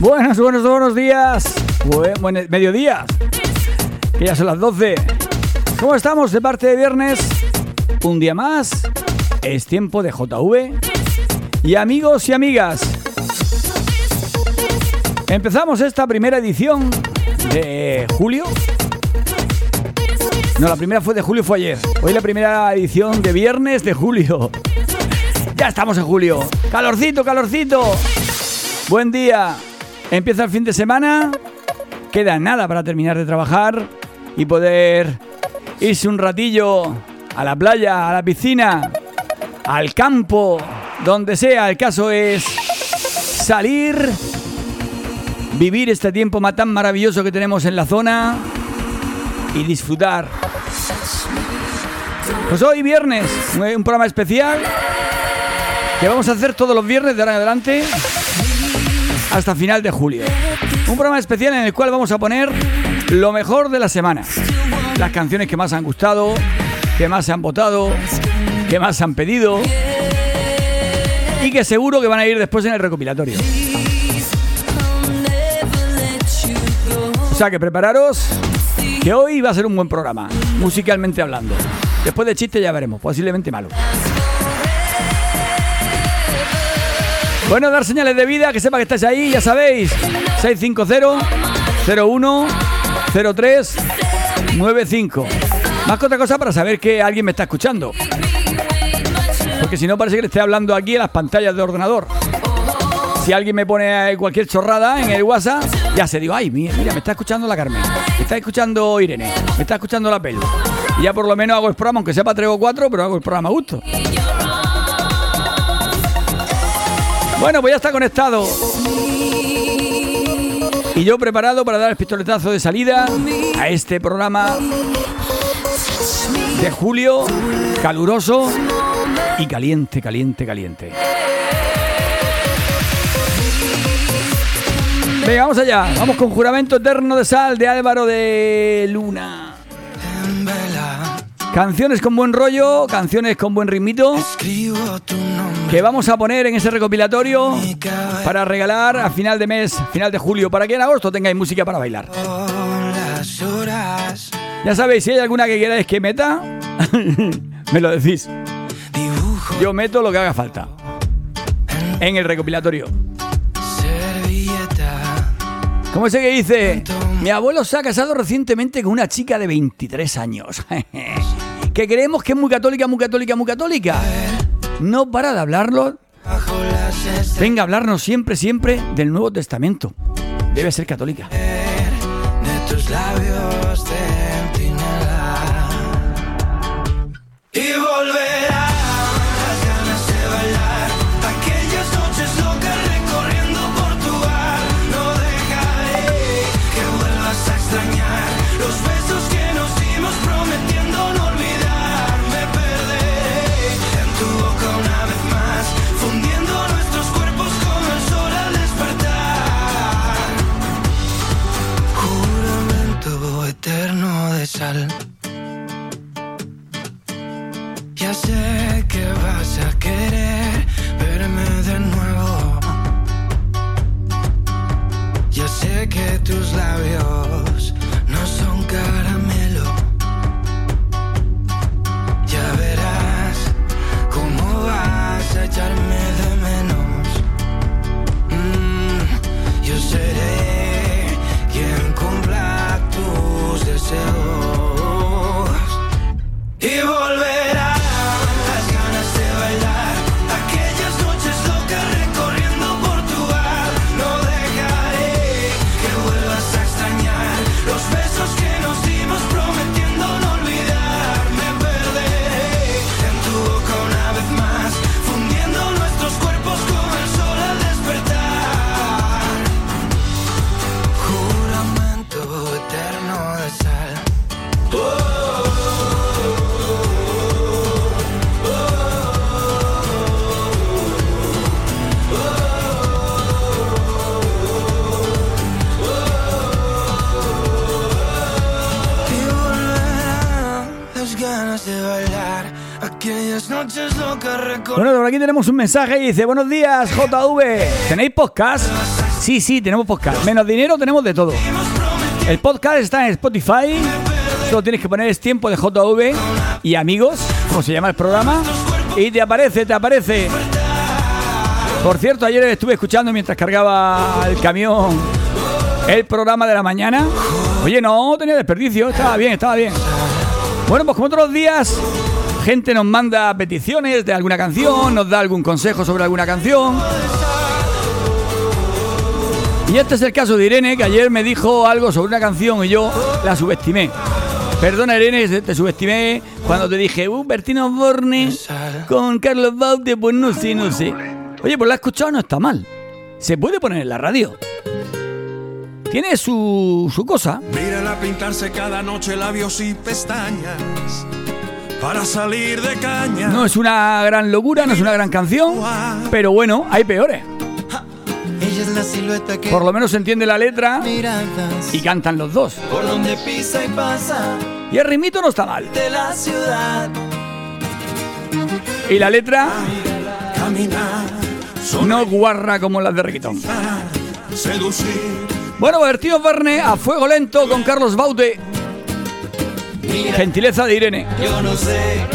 Buenos, buenos, buenos días. Buen, mediodía. Que ya son las 12. ¿Cómo estamos de parte de viernes? Un día más. Es tiempo de JV. Y amigos y amigas. Empezamos esta primera edición de julio. No, la primera fue de julio, fue ayer. Hoy la primera edición de viernes de julio. Ya estamos en julio. Calorcito, calorcito. Buen día. Empieza el fin de semana, queda nada para terminar de trabajar y poder irse un ratillo a la playa, a la piscina, al campo, donde sea. El caso es salir, vivir este tiempo tan maravilloso que tenemos en la zona y disfrutar. Pues hoy viernes, un programa especial que vamos a hacer todos los viernes de ahora en adelante hasta final de julio. Un programa especial en el cual vamos a poner lo mejor de la semana. Las canciones que más han gustado, que más se han votado, que más se han pedido y que seguro que van a ir después en el recopilatorio. O sea que prepararos, que hoy va a ser un buen programa, musicalmente hablando. Después de chiste ya veremos, posiblemente malo. Bueno, dar señales de vida, que sepa que estáis ahí, ya sabéis. 650-01-03-95. Más que otra cosa para saber que alguien me está escuchando. Porque si no parece que le esté hablando aquí en las pantallas de ordenador. Si alguien me pone cualquier chorrada en el WhatsApp, ya se digo, ay, mira, mira, me está escuchando la Carmen, me está escuchando Irene, me está escuchando la Pelu. Y ya por lo menos hago el programa, aunque sea para tres o cuatro, pero hago el programa a gusto. Bueno, pues ya está conectado. Y yo preparado para dar el pistoletazo de salida a este programa de julio, caluroso y caliente, caliente, caliente. Venga, vamos allá. Vamos con Juramento Eterno de Sal de Álvaro de Luna. Canciones con buen rollo, canciones con buen ritmito. Que vamos a poner en ese recopilatorio para regalar a final de mes, final de julio, para que en agosto tengáis música para bailar. Ya sabéis, si hay alguna que queráis que meta, me lo decís. Yo meto lo que haga falta en el recopilatorio. ¿Cómo ese que dice? Mi abuelo se ha casado recientemente con una chica de 23 años. que creemos que es muy católica, muy católica, muy católica. No para de hablarlo. Venga a hablarnos siempre, siempre del Nuevo Testamento. Debe ser católica. De tus labios Ya sé que vas a querer verme de nuevo. Ya sé que tus labios Bueno, por aquí tenemos un mensaje y dice, buenos días, JV. ¿Tenéis podcast? Sí, sí, tenemos podcast. Menos dinero tenemos de todo. El podcast está en Spotify. Solo tienes que poner es tiempo de JV y amigos, como se llama el programa. Y te aparece, te aparece. Por cierto, ayer estuve escuchando mientras cargaba el camión el programa de la mañana. Oye, no tenía desperdicio, estaba bien, estaba bien. Bueno, pues como los días, gente nos manda peticiones de alguna canción, nos da algún consejo sobre alguna canción. Y este es el caso de Irene, que ayer me dijo algo sobre una canción y yo la subestimé. Perdona Irene, te subestimé cuando te dije, uh, Bertino Borne con Carlos Baute, pues no sé, no sé. Oye, pues la he escuchado, no está mal. Se puede poner en la radio. Tiene su, su cosa. Mírala pintarse cada noche labios y pestañas para salir de caña. No es una gran locura, no es una gran canción, pero bueno, hay peores. Ella es la silueta que Por lo menos se entiende la letra y cantan los dos. por donde pisa y pasa Y el ritmito no está mal. de la ciudad. Y la letra Caminar, no guarra como las de Riquitón. sonar, seducir. Bueno, pues tío Verne a fuego lento con Carlos Baute. Mira, Gentileza de Irene. yo no sé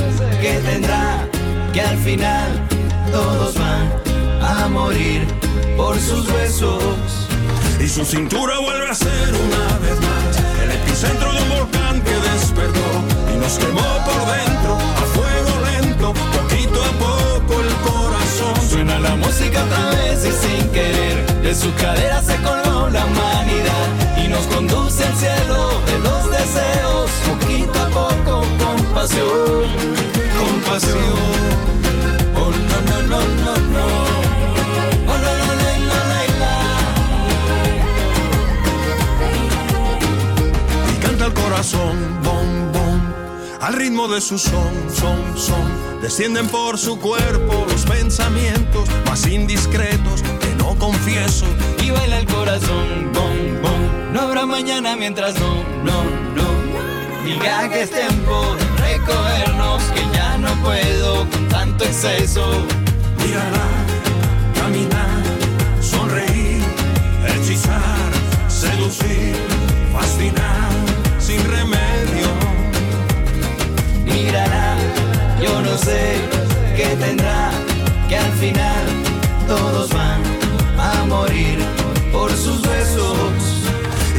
qué tendrá que al final todos van a morir por sus besos. Y su cintura vuelve a ser una vez más el epicentro de un volcán que despertó y nos quemó por dentro a fuego lento, poquito a poco el corazón. Suena la música otra vez y sin querer de su cadera se colgó la humanidad y nos conduce al cielo de los deseos, poquito a poco, con pasión, con pasión. Oh no no no no no. Oh el corazón, bom, bom, al ritmo de su son, son, son. Descienden por su cuerpo los pensamientos más indiscretos confieso. y baila el corazón, bom, bom. No habrá mañana mientras no, no, no. Diga que es tiempo de recogernos, que ya no puedo con tanto exceso. Mírala, caminar, sonreír, hechizar, seducir, fascinar, sin remedio. Mirará, yo no sé qué tendrá, que al final todos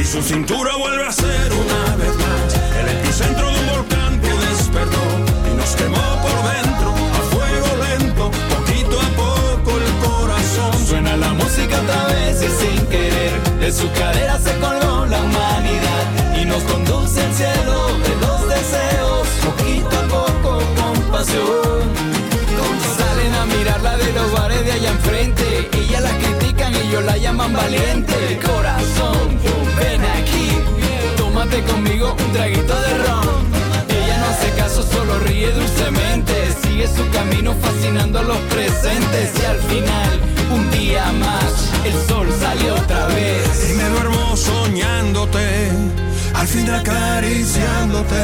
su cintura vuelve a ser una vez más el epicentro de un volcán que despertó y nos quemó por dentro a fuego lento, poquito a poco el corazón. Suena la música otra vez y sin querer de su cadera se colgó la humanidad y nos conduce al cielo de los deseos, poquito a poco con pasión. Salen a mirarla de los bares de allá enfrente, ella la critican y ellos la llaman valiente. Corazón, aquí, tómate conmigo un traguito de ron. Ella no hace caso, solo ríe dulcemente. Sigue su camino fascinando a los presentes. Y al final, un día más, el sol sale otra vez. Y me duermo soñándote, al fin acariciándote,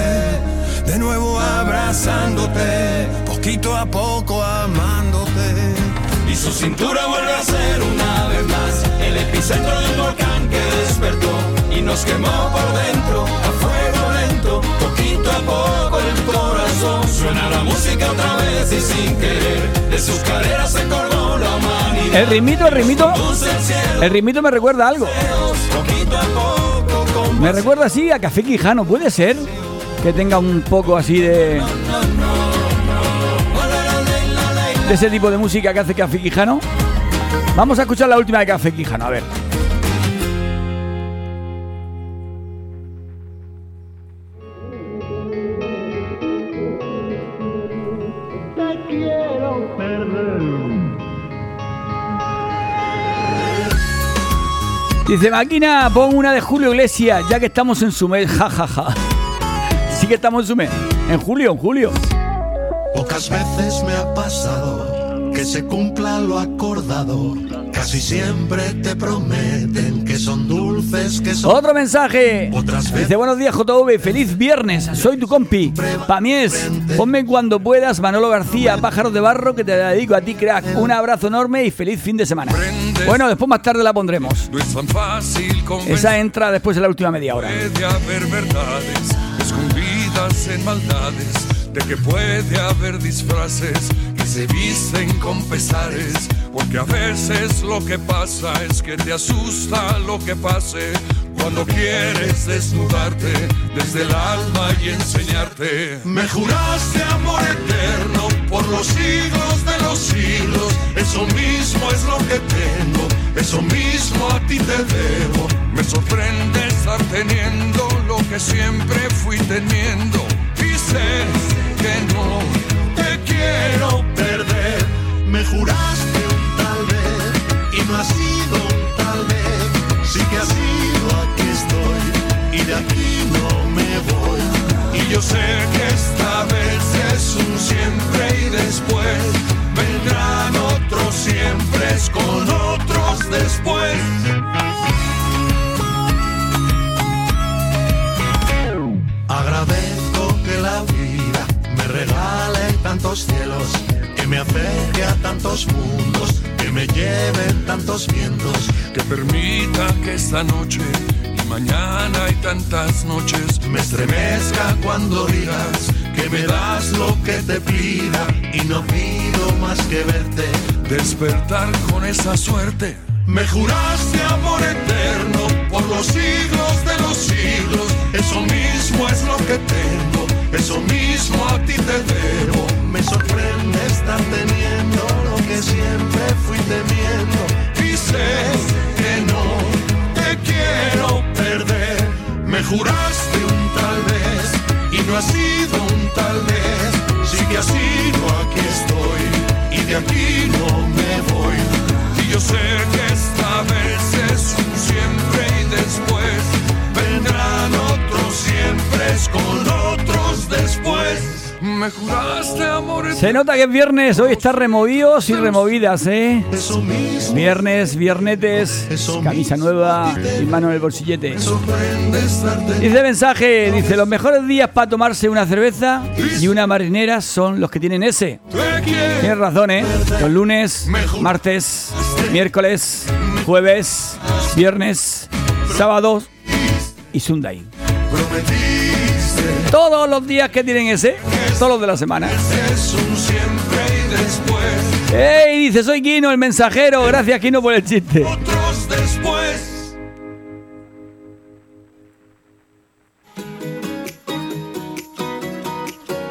de nuevo abrazándote, poquito a poco amándote. Y su cintura vuelve a ser una vez más el epicentro de un volcán que despertó y nos quemó por dentro a fuego lento. Poquito a poco el corazón suena la música otra vez y sin querer de sus caderas se colgó la humanidad. El ritmito, el ritmito, el ritmito me recuerda a algo. Me recuerda así a Café Quijano. ¿Puede ser que tenga un poco así de, de ese tipo de música que hace Café Quijano? Vamos a escuchar la última de Café Quijano, a ver. Dice máquina, pon una de Julio Iglesias, ya que estamos en su mes, jajaja. Sí que estamos en su mes. En julio, en julio. Pocas veces me ha pasado que se cumpla lo acordado, Casi siempre te prometen que son dulces, que son Otro mensaje. Dice, buenos días JV, feliz viernes, soy tu compi. Pa' mí es, ponme cuando puedas, Manolo García, pájaros de barro, que te la dedico a ti, crack. Un abrazo enorme y feliz fin de semana. Bueno, después más tarde la pondremos. Esa entra después de la última media hora. Puede haber verdades escondidas en maldades, de que puede haber disfraces se visten con pesares, porque a veces lo que pasa es que te asusta lo que pase. Cuando quieres desnudarte desde el alma y enseñarte. Me juraste amor eterno por los siglos de los siglos. Eso mismo es lo que tengo, eso mismo a ti te debo. Me sorprende estar teniendo lo que siempre fui teniendo. Y sé que no quiero perder. Me juraste un tal vez y no ha sido un tal vez. Sí que ha sido, aquí estoy y de aquí no me voy. Y yo sé que esta vez es un siempre y después vendrán otros siempre con otros después. Que me lleven tantos vientos. que permita que esta noche y mañana y tantas noches Me estremezca cuando digas que me das lo que te pida y no pido más que verte. despertar con esa suerte. Me juraste amor eterno por los siglos de los siglos. Eso mismo es lo que tengo, eso mismo a ti te debo. Me sorprende estar teniendo siempre fui temiendo. Y sé que no te quiero perder. Me juraste un tal vez y no ha sido un tal vez. Sí que ha sido, aquí estoy y de aquí no me voy. Y yo sé que esta vez es un siempre y después vendrán otros siempre con. Me juraste amor Se nota que es viernes, hoy está removidos y removidas, ¿eh? Eso mismo Viernes, viernetes, camisa nueva y mano en el bolsillete. Dice mensaje, dice, los mejores días para tomarse una cerveza y una marinera son los que tienen ese. Tienes razón, ¿eh? Los lunes, martes, miércoles, jueves, viernes, sábados y Sunday. Todos los días que tienen ese, todos los de la semana. ¡Ey! Dice, soy Kino, el mensajero. Gracias, Kino, por el chiste. otros después.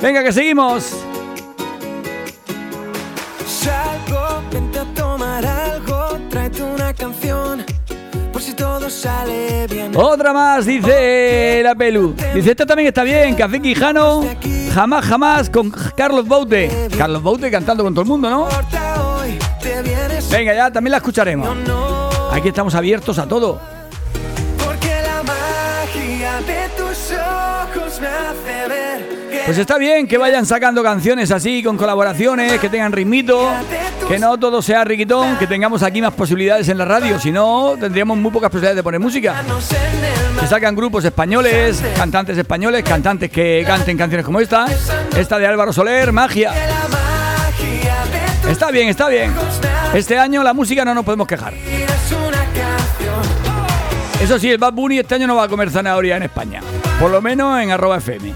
Venga, que seguimos. Salgo, vente a tomar algo, tráete una canción, todo sale bien. Otra más, dice la Pelu. Dice, esta también está bien. Café Quijano, jamás, jamás, con Carlos Baute. Carlos Baute cantando con todo el mundo, ¿no? Venga, ya también la escucharemos. Aquí estamos abiertos a todo. Pues está bien que vayan sacando canciones así, con colaboraciones, que tengan ritmito, que no todo sea riquitón, que tengamos aquí más posibilidades en la radio, si no, tendríamos muy pocas posibilidades de poner música. mar. sacan grupos españoles, cantantes españoles, cantantes que canten canciones como esta, esta de Álvaro Soler, Magia. Está bien, está bien. Este año la música no nos podemos quejar. Eso sí, el Bad Bunny este año no va a comer zanahoria en España. Por lo menos en arroba FM.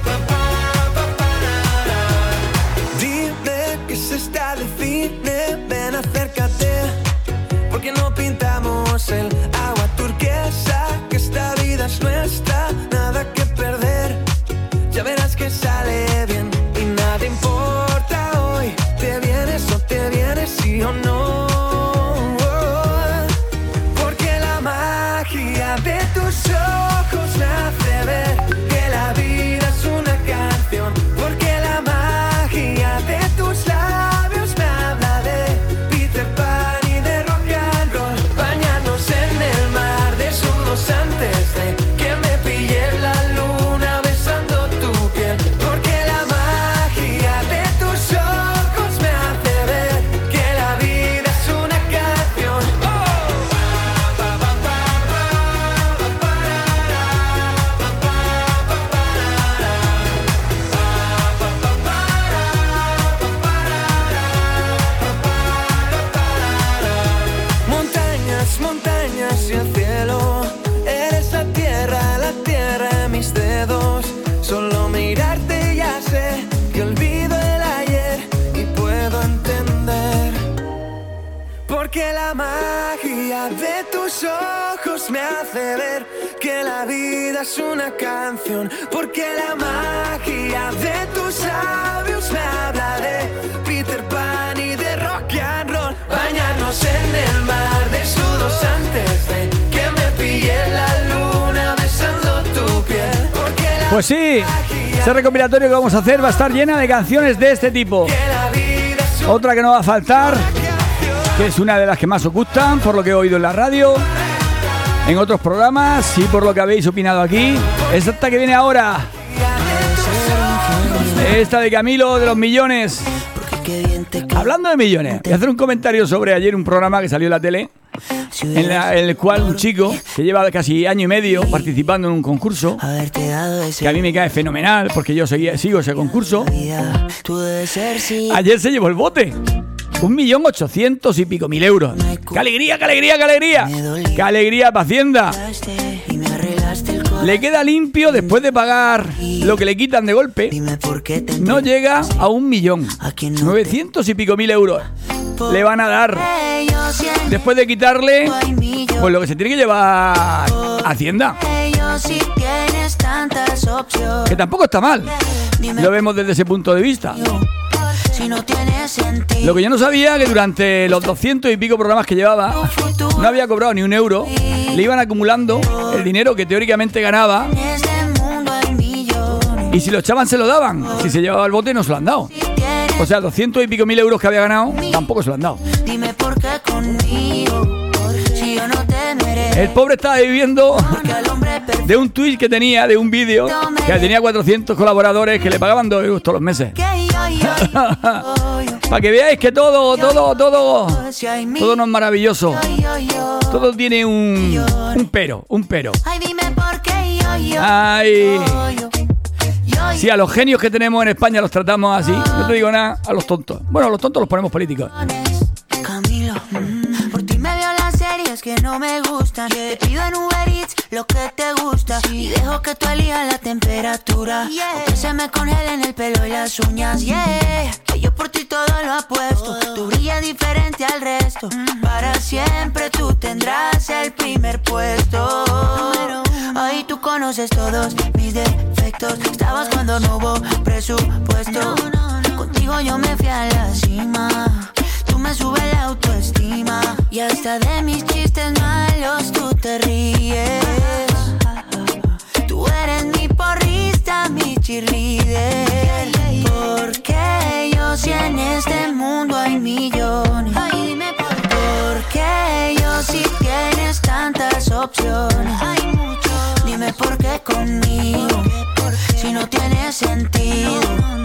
Hace ver que la vida es una canción. Porque la magia de tus labios me habla de Peter Pan y de rock and roll. Bañarnos en el mar desnudos antes de que me pille la luna besando tu piel. Porque la Pues sí, ese recopilatorio que vamos a hacer va a estar llena de canciones de este tipo. Otra que no va a faltar, que es una de las que más os gustan, por lo que he oído en la radio, en otros programas y por lo que habéis opinado aquí, es esta que viene ahora. Esta de Camilo de los millones. Hablando de millones, voy a hacer un comentario sobre ayer un programa que salió en la tele, en, la- en el cual un chico que lleva casi año y medio participando en un concurso, que a mí me cae fenomenal porque yo seguía- sigo ese concurso. Ayer se llevó el bote. Un millón ochocientos y pico mil euros. ¡Qué alegría, qué alegría, qué alegría! ¡Qué alegría para Hacienda! Le queda limpio después de pagar lo que le quitan de golpe. No llega a un millón. Novecientos y pico mil euros. Le van a dar después de quitarle pues lo que se tiene que llevar Hacienda. Que tampoco está mal. Lo vemos desde ese punto de vista. Si no tiene sentido. Lo que yo no sabía que durante los 200 y pico programas que llevaba, no había cobrado ni un euro, le iban acumulando el dinero que teóricamente ganaba este y si lo echaban se lo daban. Si se llevaba el bote no se lo han dado. O sea, 200 y pico mil euros que había ganado, tampoco se lo han dado. dime por qué conmigo. Si yo no te merezco. El pobre estaba viviendo de un tweet que tenía, de un vídeo, que tenía 400 colaboradores que le pagaban 2 euros todos los meses. Para que veáis que todo, todo, todo, todo no es maravilloso. Todo tiene un, un pero, un pero. Ay, Si a los genios que tenemos en España los tratamos así, no te digo nada, a los tontos. Bueno, a los tontos los ponemos políticos. Camilo, mm, por ti me veo las series que no me gustan. Te pido en Uber lo que te gusta. Y dejo que tú elijas la temperatura. Que se me congelen el pelo y las uñas. Yeah, que yo por ti todo lo apuesto. Tú brillas diferente al resto. Para siempre tú tendrás el primer puesto. Ahí tú conoces todos mis defectos. Estabas cuando no hubo presupuesto. Contigo yo me fui a la cima. Me subes la autoestima. Y hasta de mis chistes malos tú te ríes. Tú eres mi porrista, mi cheerleader. Porque yo si en este mundo hay millones. Porque yo si tienes tantas opciones. Dime por qué conmigo. Si no tiene sentido.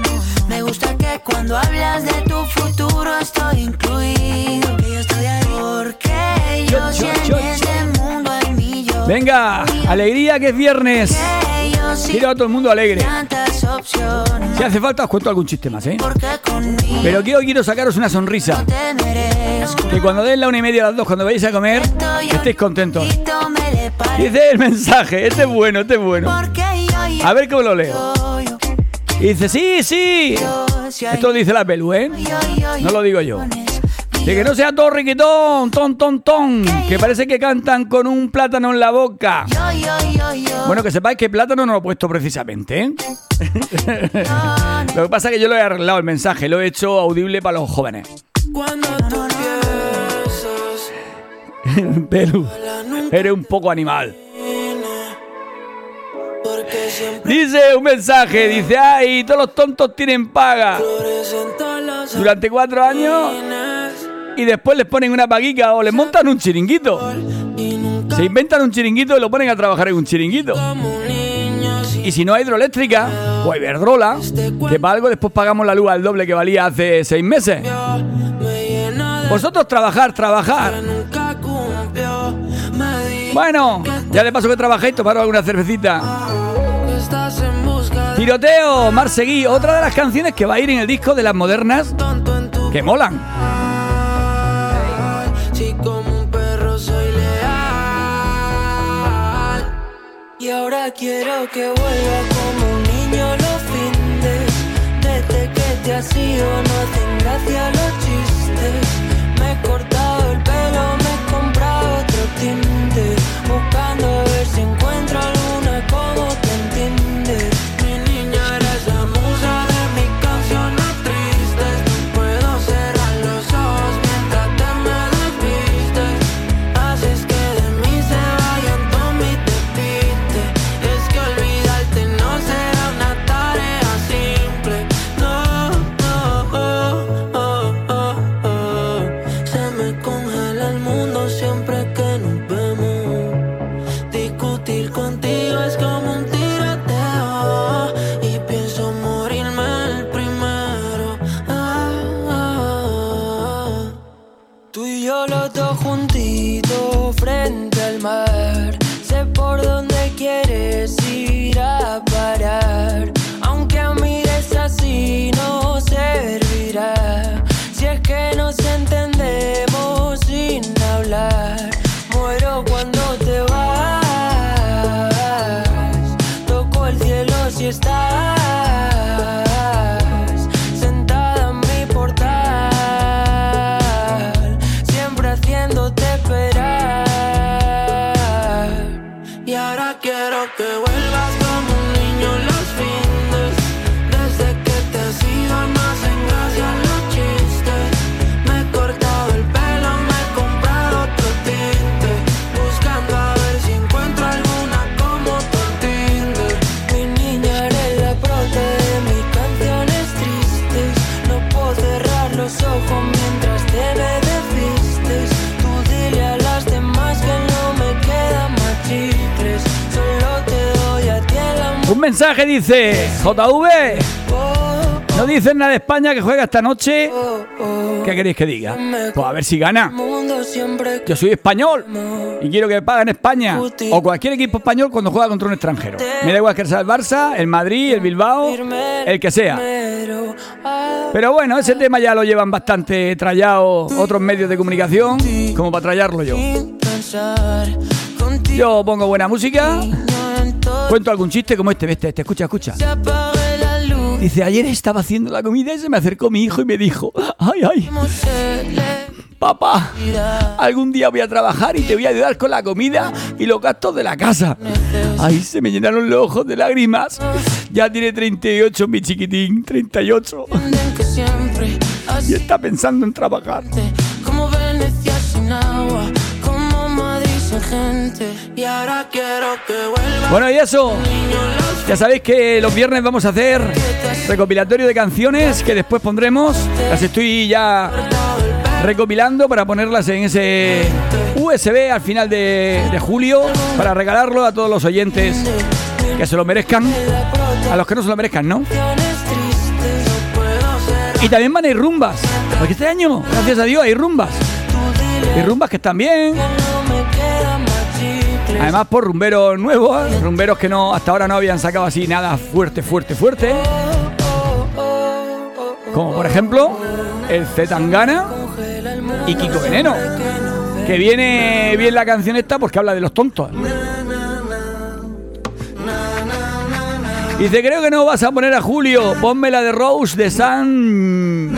Me gusta que cuando hablas de tu futuro estoy incluido. Que yo estoy ahí. Porque yo, Yo, yo, en este mundo hay millones. Venga, alegría que es viernes. Quiero a todo el mundo alegre. Si hace falta os cuento algún chiste más, ¿eh? Pero quiero, quiero sacaros una sonrisa. Que cuando den la una y media a las dos, cuando vayáis a comer, estéis contentos. Le parezco. Dice el mensaje, este es bueno, este es bueno. A ver cómo lo leo. Y dice, sí, sí. Esto lo dice la pelu, ¿eh? No lo digo yo. De que no sea todo riquitón, ton, ton, ton. Que parece que cantan con un plátano en la boca. Bueno, que sepáis que plátano no lo he puesto precisamente, ¿eh? Lo que pasa es que yo lo he arreglado el mensaje, lo he hecho audible para los jóvenes. Pelu, eres un poco animal. Dice un mensaje, dice, ay, todos los tontos tienen paga durante cuatro años y después les ponen una paguica o les montan un chiringuito. Se inventan un chiringuito y lo ponen a trabajar en un chiringuito. Y si no hay hidroeléctrica o Iberdrola, que para algo después pagamos la luz al doble que valía hace seis meses. Vosotros trabajar, trabajar. Bueno, ya de paso que trabajéis, tomaros alguna cervecita. Tiroteo, Marseguí, otra de las canciones que va a ir en el disco de las modernas que molan. Si como un perro soy leal y ahora quiero que vuelva como un niño los findes. Desde que te has ido no hacen gracia los chistes. Me he cortado el pelo, me he comprado otro timbre. Un mensaje dice, JV, no dicen nada de España que juega esta noche. ¿Qué queréis que diga? Pues a ver si gana. Yo soy español y quiero que me paguen España o cualquier equipo español cuando juega contra un extranjero. Me da igual que sea el Barça, el Madrid, el Bilbao, el que sea. Pero, bueno, ese tema ya lo llevan bastante trallado otros medios de comunicación como para trallarlo yo. Yo pongo buena música, cuento algún chiste como este, este, este, escucha, escucha. Dice, ayer estaba haciendo la comida y se me acercó mi hijo y me dijo, ay, ay, papá, algún día voy a trabajar y te voy a ayudar con la comida y los gastos de la casa. Ay, se me llenaron los ojos de lágrimas. Ya tiene 38, mi chiquitín, 38. Entienden que siempre Y está pensando en trabajar. como Venecia sin agua como Madrid sin gente y ahora quiero que vuelva Bueno, y eso, ya sabéis que los viernes vamos a hacer recopilatorio de canciones que después pondremos. Las estoy ya recopilando para ponerlas en ese USB al final de, de julio para regalarlo a todos los oyentes que se lo merezcan. A los que no se lo merezcan, ¿no? Y también van a ir rumbas. Porque este año, gracias a Dios, hay rumbas. Y rumbas que están bien. Además por rumberos nuevos, rumberos que no hasta ahora no habían sacado así nada fuerte, fuerte, fuerte. Como por ejemplo el Zetangana y Kiko Veneno. que no Que viene bien la canción esta porque habla de los tontos. Dice, creo que no vas a poner a Julio. Ponme la de Rose de San.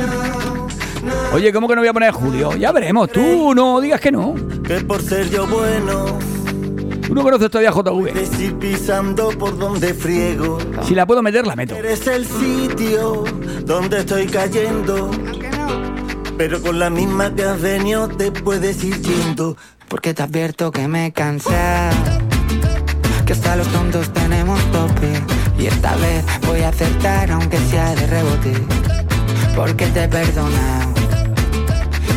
Oye, ¿cómo que no voy a poner a Julio? Ya veremos. Tú no digas que no. Que por ser yo bueno, Tú no conoces todavía a JV. pisando por donde friego. Si la puedo meter, la meto. Eres el sitio donde estoy cayendo. Pero con la misma que has venido te puedes ir yendo. Porque te advierto que me cansé Que hasta los tontos tenemos tope Y esta vez voy a acertar aunque sea de rebote Porque te he perdonado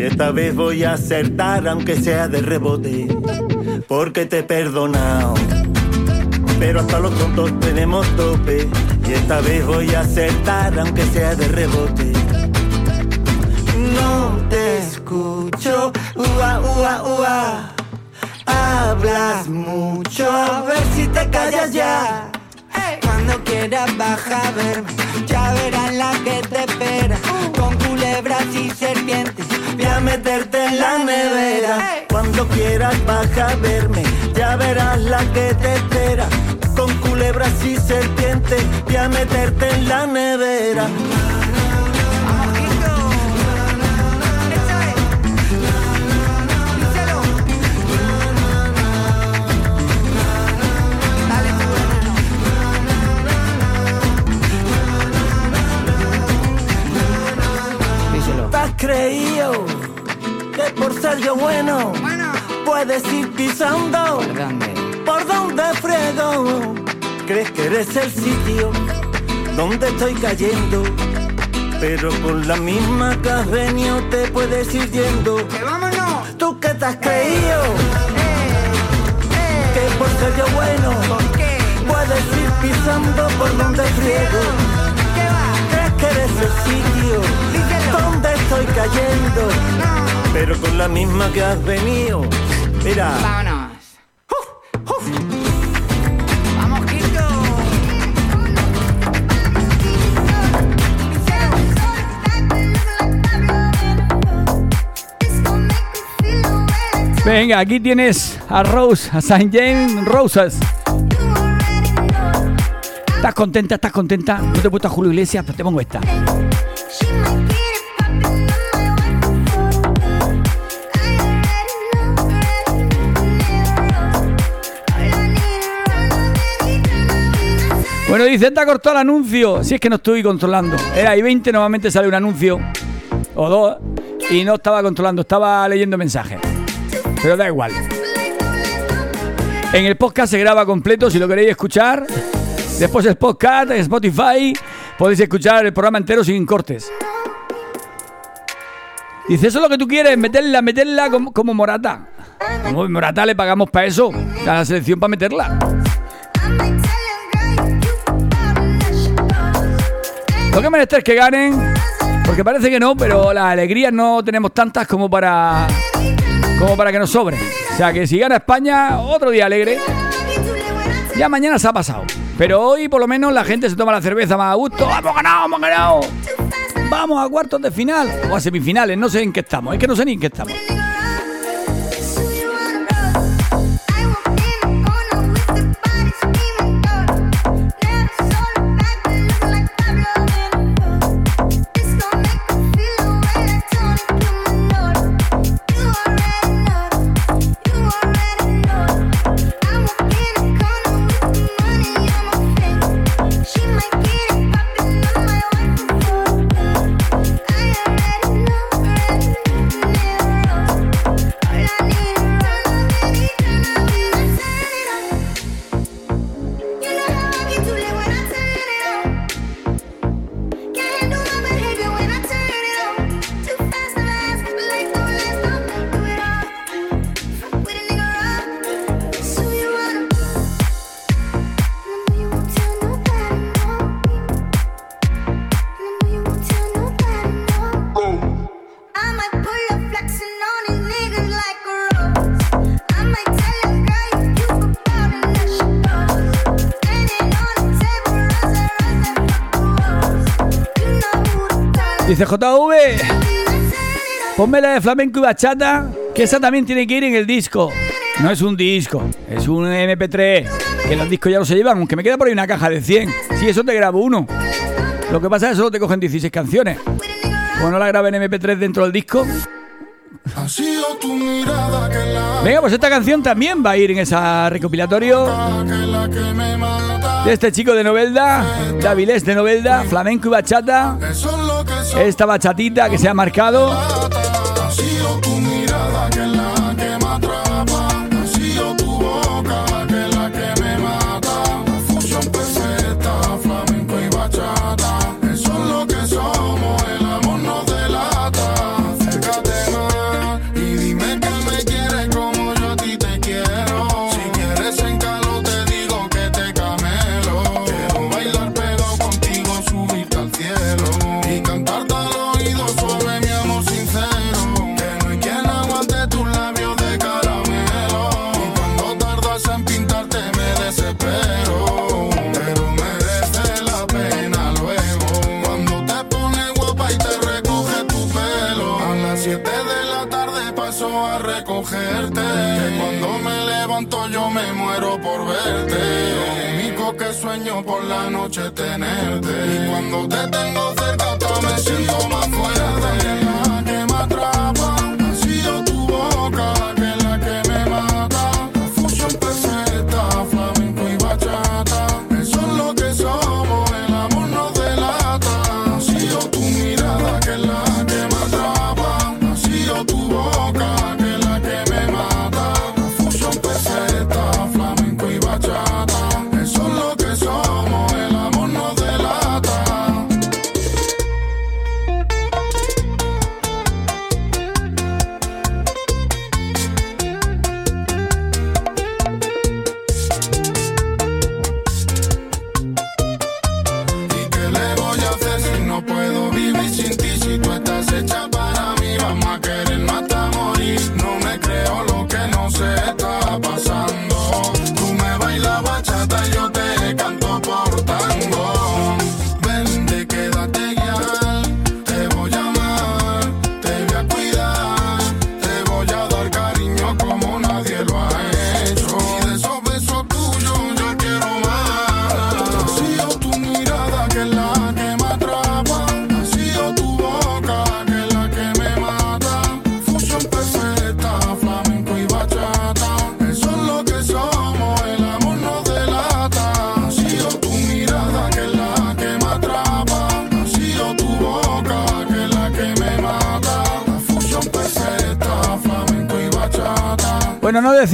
Y esta vez voy a acertar aunque sea de rebote. Porque te he perdonado. Pero hasta los tontos tenemos tope. Y esta vez voy a acertar, aunque sea de rebote. No te escucho, ua, ua, ua. Hablas mucho, a ver si te callas ya. Cuando quieras baja a verme, ya verás la que te espera. Y serpientes, Voy a meterte en la nevera. Cuando quieras baja a verme, ya verás la que te espera. Con culebras y serpientes, voy a meterte en la nevera. Has creído que por ser yo bueno, puedes ir pisando? ¿Por dónde? ¿Por dónde frego? ¿Crees que eres el sitio donde estoy cayendo? Pero con la misma que has venido te puedes ir yendo. ¡Que vámonos! ¿Tú qué te has creído? Que por ser yo bueno, ¿Por qué? puedes ir pisando por donde friego. ¿Qué va? ¿Crees que eres el sitio donde estoy cayendo? Pero con la misma que has venido. Mira. Vámonos. Vamos, Quito. Venga, aquí tienes a Rose, a Saint James Roses. ¿Estás contenta? ¿Estás contenta? No te he puesto a Julio Iglesias, pero te pongo esta. Bueno, dice, te ha cortado el anuncio. Si es que no estoy controlando. Era I 20, normalmente sale un anuncio o dos y no estaba controlando, estaba leyendo mensajes. Pero da igual. En el podcast se graba completo si lo queréis escuchar. Después el podcast en Spotify podéis escuchar el programa entero sin cortes. Dice, eso es lo que tú quieres, meterla, meterla como, como Morata. Como Morata le pagamos para eso, la selección para meterla. Lo que es menester es que ganen, porque parece que no, pero las alegrías no tenemos tantas como para como para que nos sobre. O sea que si gana España, otro día alegre. Ya mañana se ha pasado. Pero hoy por lo menos la gente se toma la cerveza más a gusto. ¡Hemos ganado, hemos ganado! Vamos a cuartos de final o a semifinales, no sé en qué estamos. Es que no sé ni en qué estamos. Dice JV, ponme la de flamenco y bachata, que esa también tiene que ir en el disco. No es un disco, es un MP3. Que los discos ya no se llevan, aunque me queda por ahí una caja de 100. Si eso te grabo uno. Lo que pasa es que solo te cogen 16 canciones. Como no la grabé en MP3 dentro del disco. Ha sido tu mirada que la Venga, pues esta canción también va a ir en ese recopilatorio de este chico de Novelda, Davilés de Novelda, flamenco y bachata. Esta bachatita que se ha marcado. Cuando me levanto yo me muero por verte. Lo único que sueño por la noche tenerte. Y cuando te tengo cerca hasta me siento más fuerte.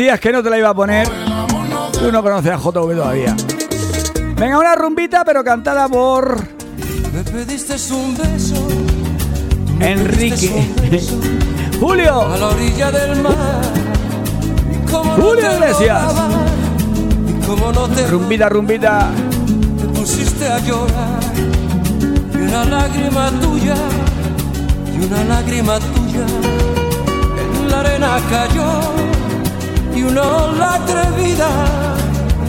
Decías que no te la iba a poner. Tú no conoces a JV todavía. Venga, una rumbita, pero cantada por Me pediste un beso Enrique. a Julio. la orilla del mar. No Julio Iglesias. no te Rumbita, rumbita. te pusiste a llorar. Y una lágrima tuya, y una lágrima tuya en la arena cayó. Una ola atrevida,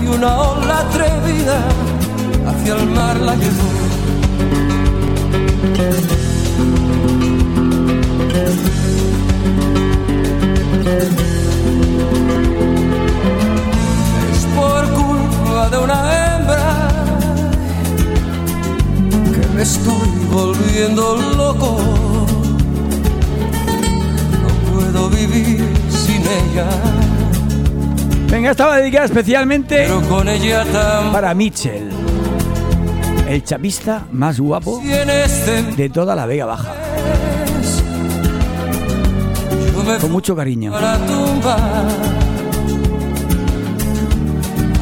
y una ola atrevida hacia el mar la llevó. Es por culpa de una hembra que me estoy volviendo loco. No puedo vivir sin ella, Venga, esta va dedicada especialmente con ella para Mitchell. El chapista más guapo Tienes de toda la Vega Baja. Con mucho cariño. la tumba.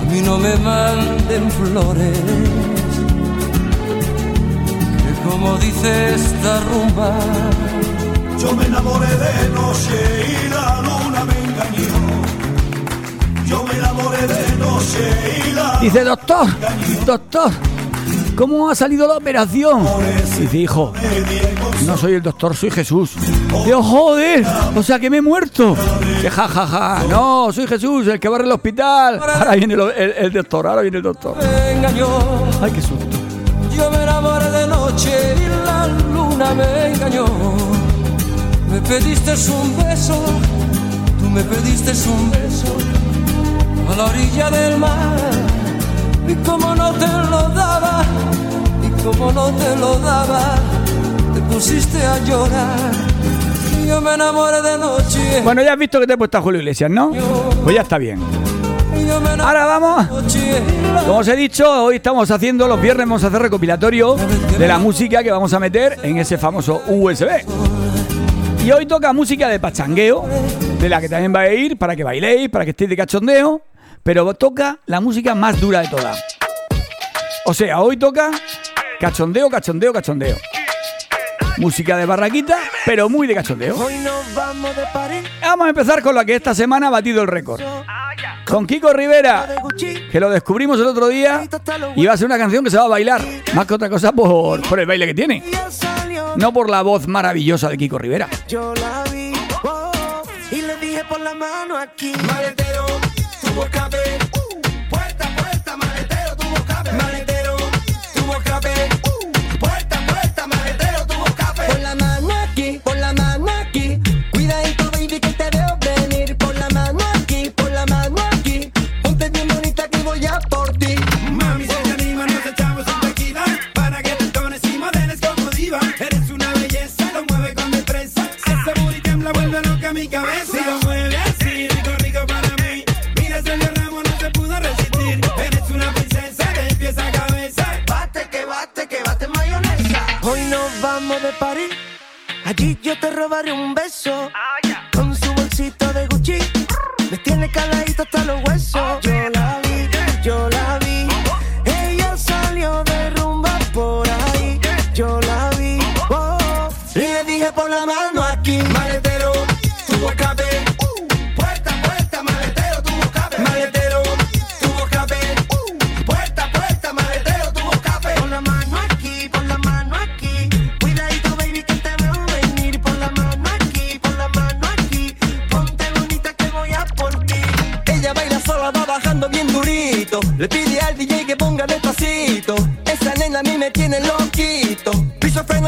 A mí no me manden flores. Que como dice esta rumba, Yo me enamoré de noche y la luna me engañó. Dice, doctor, doctor, ¿cómo ha salido la operación? Dice, hijo, no soy el doctor, soy Jesús. Digo, joder, o sea que me he muerto. Dice, ja, ja, ja, no, soy Jesús, el que va al hospital. Ahora viene lo- el, el doctor, ahora viene el doctor. Ay, qué susto. Yo me enamoré de noche y la luna me engañó. Me pediste un beso, tú me pediste un beso a la orilla del mar. Y como no te lo daba, y como no te lo daba, te pusiste a llorar. Y Yo me enamoré de noche. Bueno, ya has visto que te he puesto a Julio Iglesias, ¿no? Pues ya está bien. Ahora vamos. Como os he dicho, hoy estamos haciendo, los viernes vamos a hacer recopilatorio de la música que vamos a meter en ese famoso USB. Y hoy toca música de pachangueo, de la que también va a ir para que bailéis, para que estéis de cachondeo, pero toca la música más dura de todas. O sea, hoy toca cachondeo, cachondeo, cachondeo. Música de barraquita, pero muy de cachondeo. Hoy nos vamos de party. Vamos a empezar con la que esta semana ha batido el récord. Con Kiko Rivera, que lo descubrimos el otro día y va a ser una canción que se va a bailar, más que otra cosa por, por el baile que tiene, no por la voz maravillosa de Kiko Rivera. Yo la vi. oh, y le dije por la mano aquí. Maletero, tuvo Allí yo te robaré un beso. Con su bolsito de Gucci. Me tiene caladito hasta los huesos. Yo la vi, yo la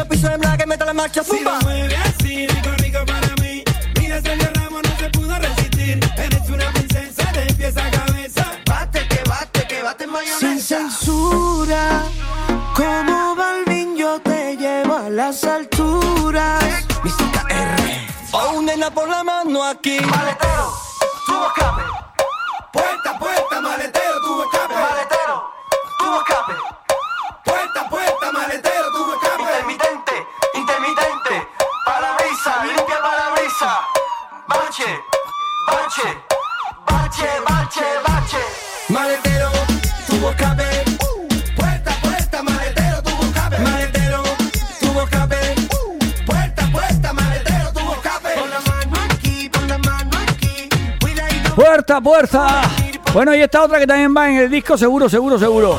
Piso en que meta la marcha, Si lo zumba. mueve así, rico, rico para mí. Mira, Celia Ramos no se pudo resistir. Eres una princesa de pies a cabeza. Bate, que bate, que bate Sin censura, como Balvin yo te llevo a las alturas. Mística R. Oh, nena, por la mano aquí. Maletero, Bueno, y esta otra que también va en el disco, seguro, seguro, seguro.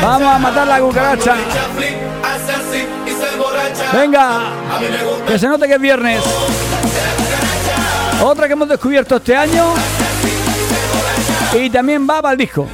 Vamos a matar la cucaracha. Venga, que se note que es viernes. Otra que hemos descubierto este año. Y también va para el disco.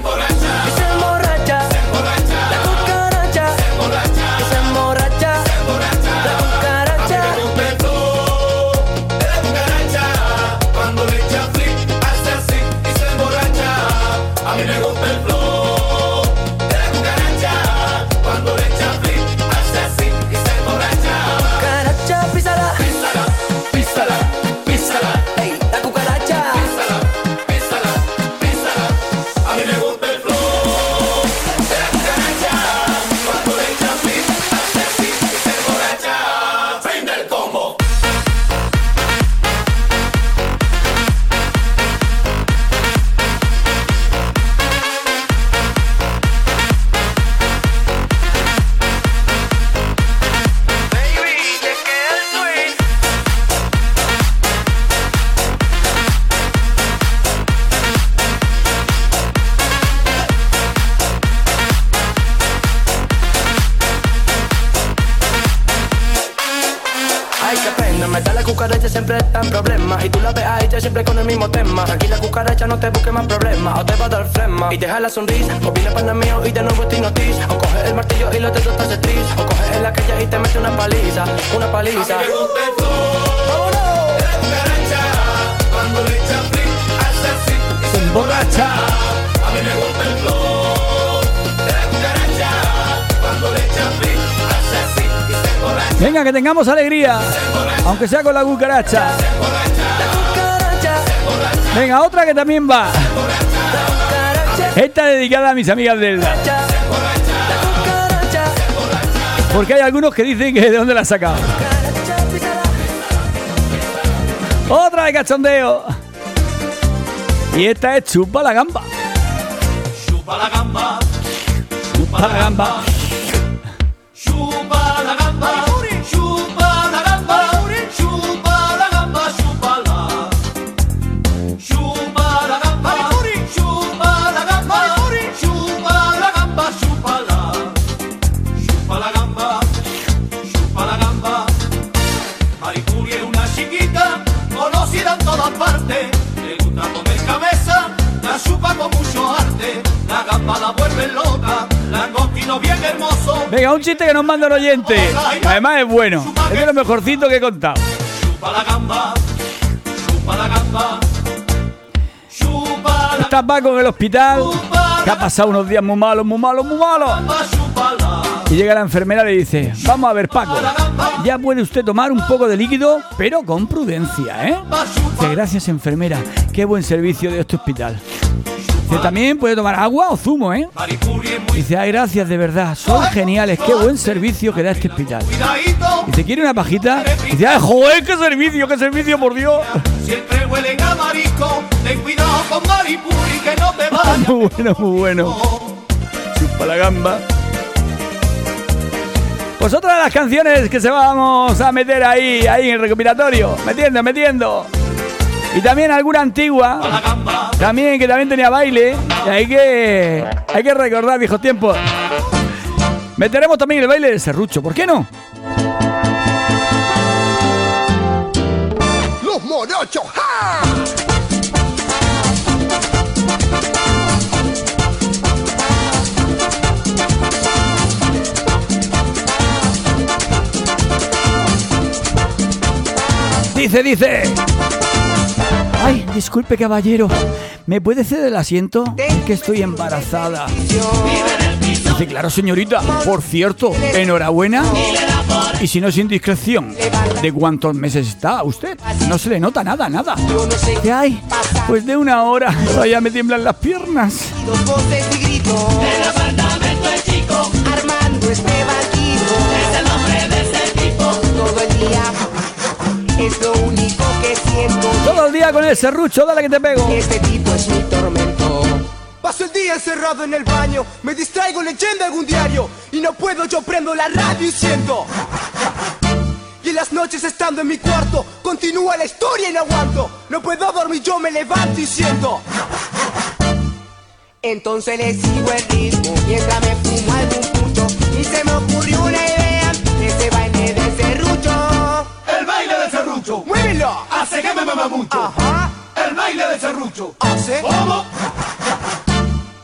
Y deja la sonrisa O viene pana mío y de nuevo te noticia O coge el martillo y lo te totas de tris O coge en la calle y te mete una paliza Una paliza Me gusta el flow de la cucaracha. Cuando le echa flip, hace así y Se emborracha. A mí me gusta el flow de la cucaracha. Cuando le echa flip, hace así y se emborracha. Venga, que tengamos alegría. Aunque sea con la cucaracha. Cucaracha, Venga, otra que también va. Esta dedicada a mis amigas del Porque hay algunos que dicen que de dónde la has sacado. Otra de cachondeo. Y esta es chupa la gamba. Chupa la gamba, Chupa la gamba. Chiste que nos manda un oyente. Además es bueno. Es de lo mejorcito que he contado. Esta va con el hospital. Que ha pasado unos días muy malos, muy malos, muy malos. Y llega la enfermera y le dice, vamos a ver Paco, ya puede usted tomar un poco de líquido, pero con prudencia, ¿eh? Dice, gracias enfermera, qué buen servicio de este hospital. Dice, también puede tomar agua o zumo, ¿eh? Dice, ay, gracias, de verdad. Son geniales. Qué buen servicio que da este hospital. Dice, ¿quiere una pajita? Dice, ay, joder, qué servicio, qué servicio, por Dios. Siempre huelen a marisco. Ten cuidado con Maripuri que no te vaya. Muy bueno, muy bueno. Chupa la gamba. Pues otra de las canciones que se vamos a meter ahí, ahí en el recopilatorio. Metiendo, metiendo. Y también alguna antigua. También, que también tenía baile. Y hay que, hay que recordar viejos tiempos. Meteremos también el baile del serrucho. ¿Por qué no? Los morochos, ¡ja! Dice, dice. Ay, disculpe caballero. ¿Me puede ceder el asiento? Es que estoy embarazada. Dice, claro señorita. Por cierto, enhorabuena. Y si no es indiscreción, ¿de cuántos meses está usted? No se le nota nada, nada. ¿Qué hay? Pues de una hora. Todavía me tiemblan las piernas. Es lo único que siento. Todo el día con el serrucho, dale que te pego. Este tipo es mi tormento. Paso el día encerrado en el baño, me distraigo leyendo algún diario y no puedo, yo prendo la radio y siento. Y en las noches estando en mi cuarto, continúa la historia y no aguanto. No puedo dormir, yo me levanto y siento. Entonces le sigo el ritmo mientras me fumo algún pucho. Y se me ocurrió una Que me mama mucho. Ajá, El baile del serrucho. ¿Hace? ¿Cómo?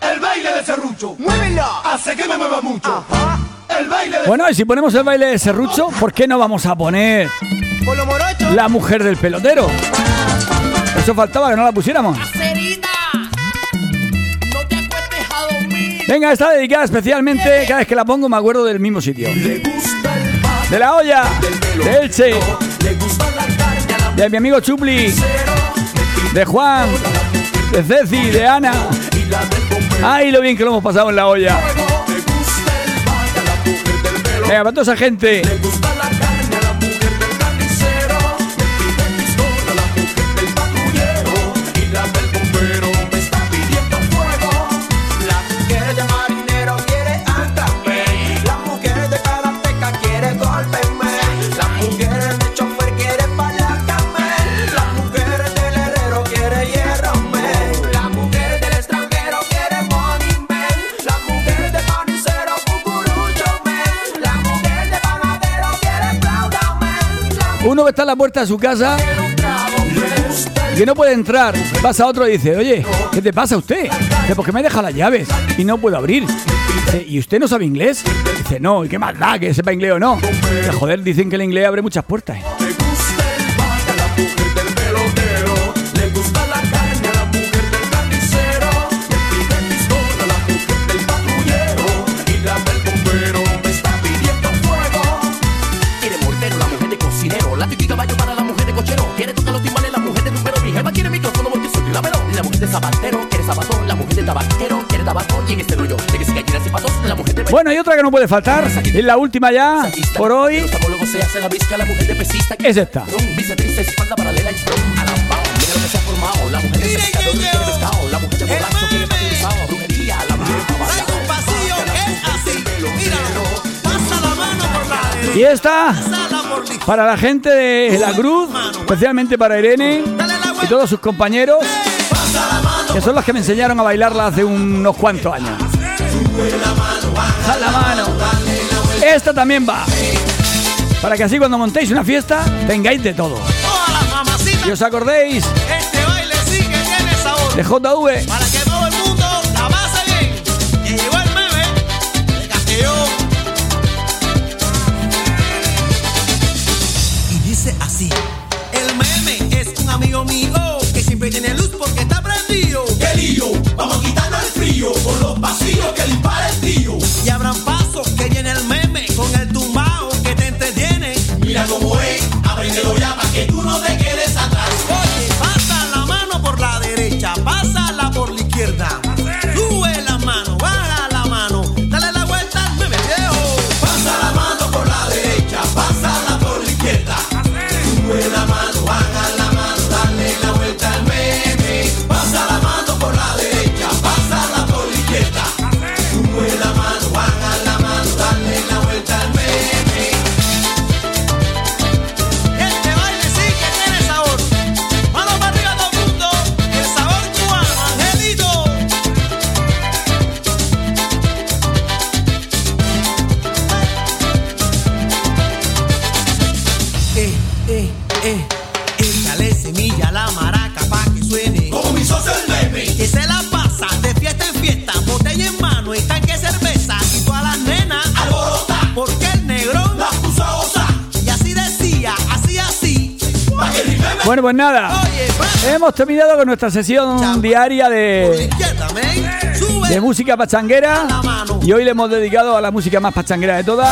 El baile del serrucho. ¡Muévelo! Hace que me mueva mucho. ajá. El baile del Bueno, y si ponemos el baile de serrucho, ¿por qué no vamos a poner la mujer del pelotero? Eso faltaba que no la pusiéramos. Venga, está dedicada especialmente, cada vez que la pongo me acuerdo del mismo sitio. Le gusta el baile De la olla, de Elche, de mi amigo Chupli, de Juan, de Ceci, de Ana. Ay, lo bien que lo hemos pasado en la olla. Venga, para toda esa gente. Está en la puerta de su casa y que no puede entrar. Pasa otro y dice, oye, ¿qué te pasa a usted? Dice, porque me deja las llaves y no puedo abrir. Dice, ¿y usted no sabe inglés? Dice, no, ¿y qué más da que sepa inglés o no? Dice, joder, dicen que el inglés abre muchas puertas. Quiere zapatón. La mujer de tabaquero quiere tabaco. Y en este rollo de que si gallinas y patos, la mujer de Bueno, y otra que no puede faltar, es la última ya, por hoy, Los tapólogos se hace la visca, la mujer de pesista. es esta. Y esta, para la gente de la Cruz, especialmente para Irene y todos sus compañeros, que son los que me enseñaron a bailarla hace unos cuantos años. A la mano. Esta también va. Para que así cuando montéis una fiesta tengáis de todo. Las. Y os acordéis Este baile sí que tiene sabor. de JV. Vamos a quitarnos el frío por los pasillos que dispara el tío. Y habrán pasos que llena el meme con el tumbao que te entretiene. Mira cómo es, apréndelo ya para que tú no te quedes atrás. Oye, pasa la mano por la derecha, pásala por la izquierda. Pues nada. Hemos terminado con nuestra sesión diaria de, de música pachanguera. Y hoy le hemos dedicado a la música más pachanguera de todas.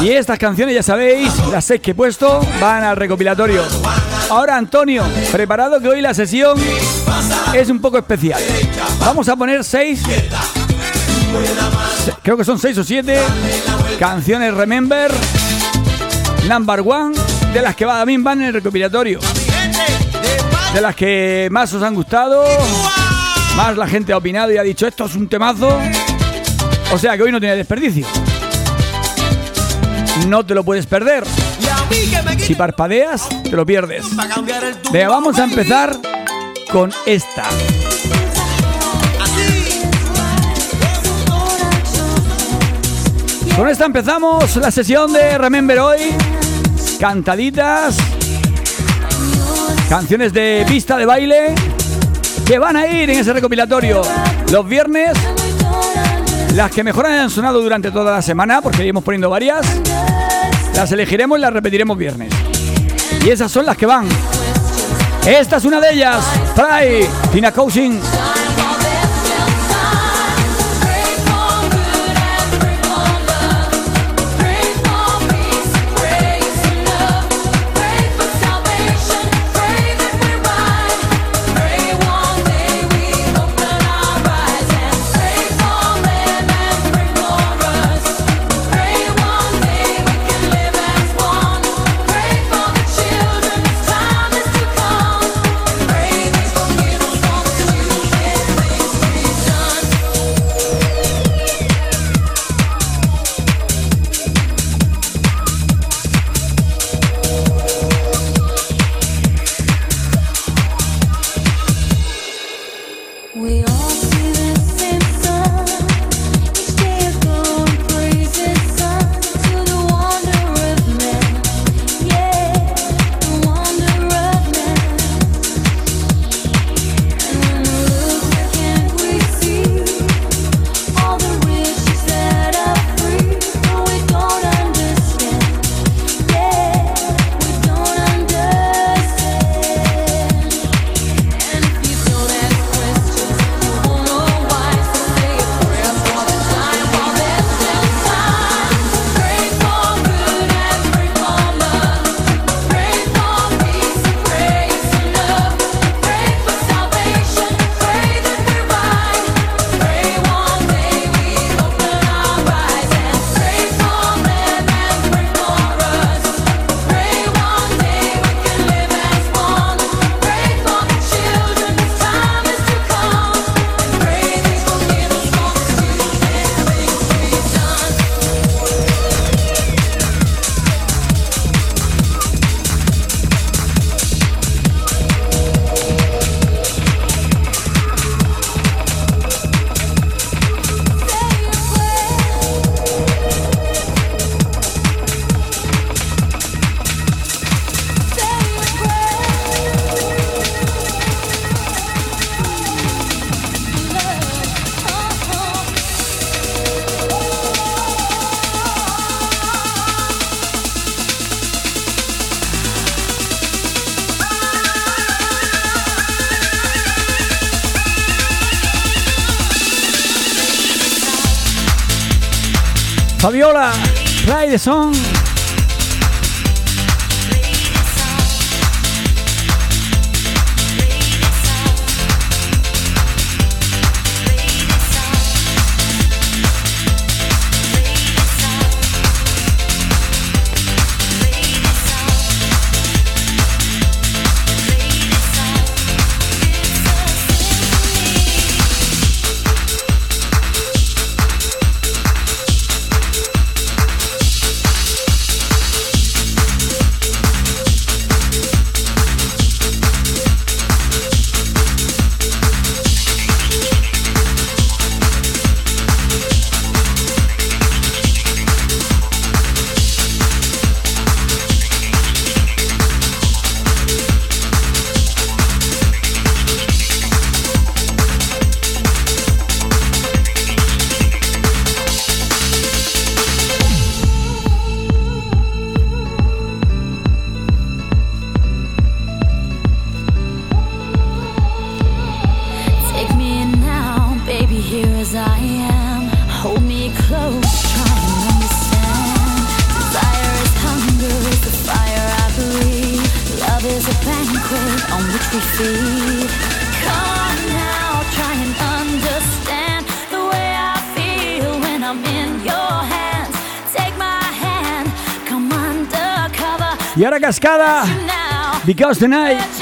Y estas canciones, ya sabéis, las seis que he puesto, van al recopilatorio. Ahora, Antonio, preparado que hoy la sesión es un poco especial. Vamos a poner seis, se- creo que son seis o siete canciones Remember, number one, de las que también van en el recopilatorio. De las que más os han gustado, más la gente ha opinado y ha dicho esto es un temazo. O sea que hoy no tiene desperdicio. No te lo puedes perder. Si parpadeas, te lo pierdes. Venga, vamos a empezar con esta. Con esta empezamos la sesión de Remember hoy. Cantaditas. Canciones de pista de baile que van a ir en ese recopilatorio los viernes. Las que mejor han sonado durante toda la semana, porque iremos poniendo varias. Las elegiremos y las repetiremos viernes. Y esas son las que van. Esta es una de ellas. Fry, Tina Coaching. Play Because Tonight.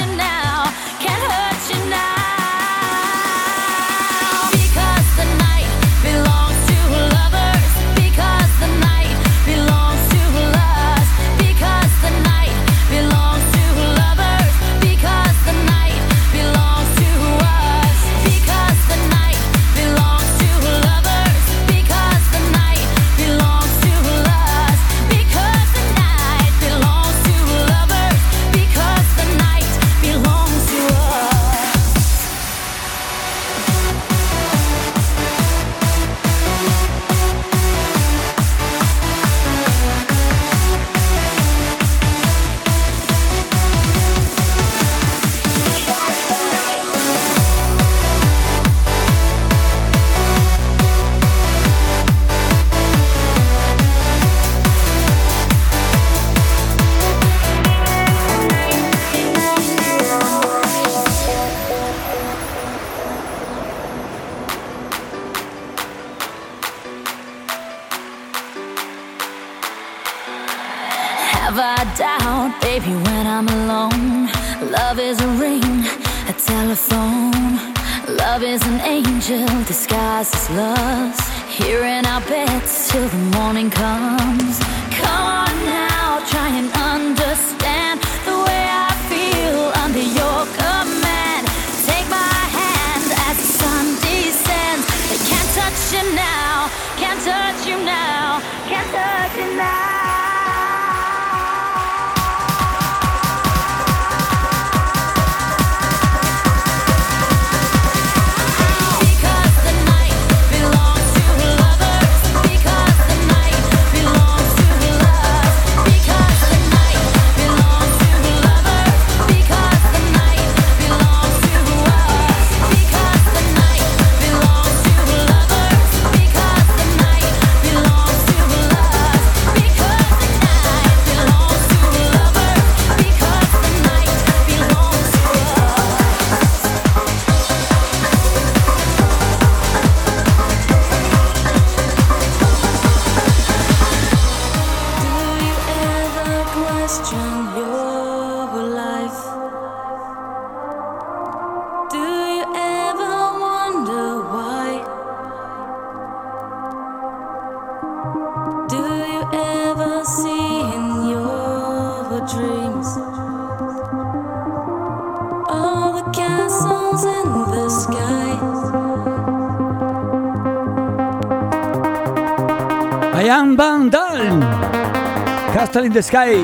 in the Sky.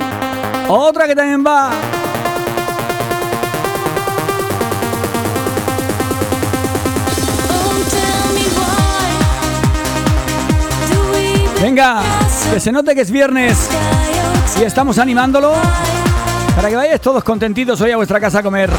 Otra que también va. Venga, que se note que es viernes y estamos animándolo para que vayáis todos contentitos hoy a vuestra casa a comer.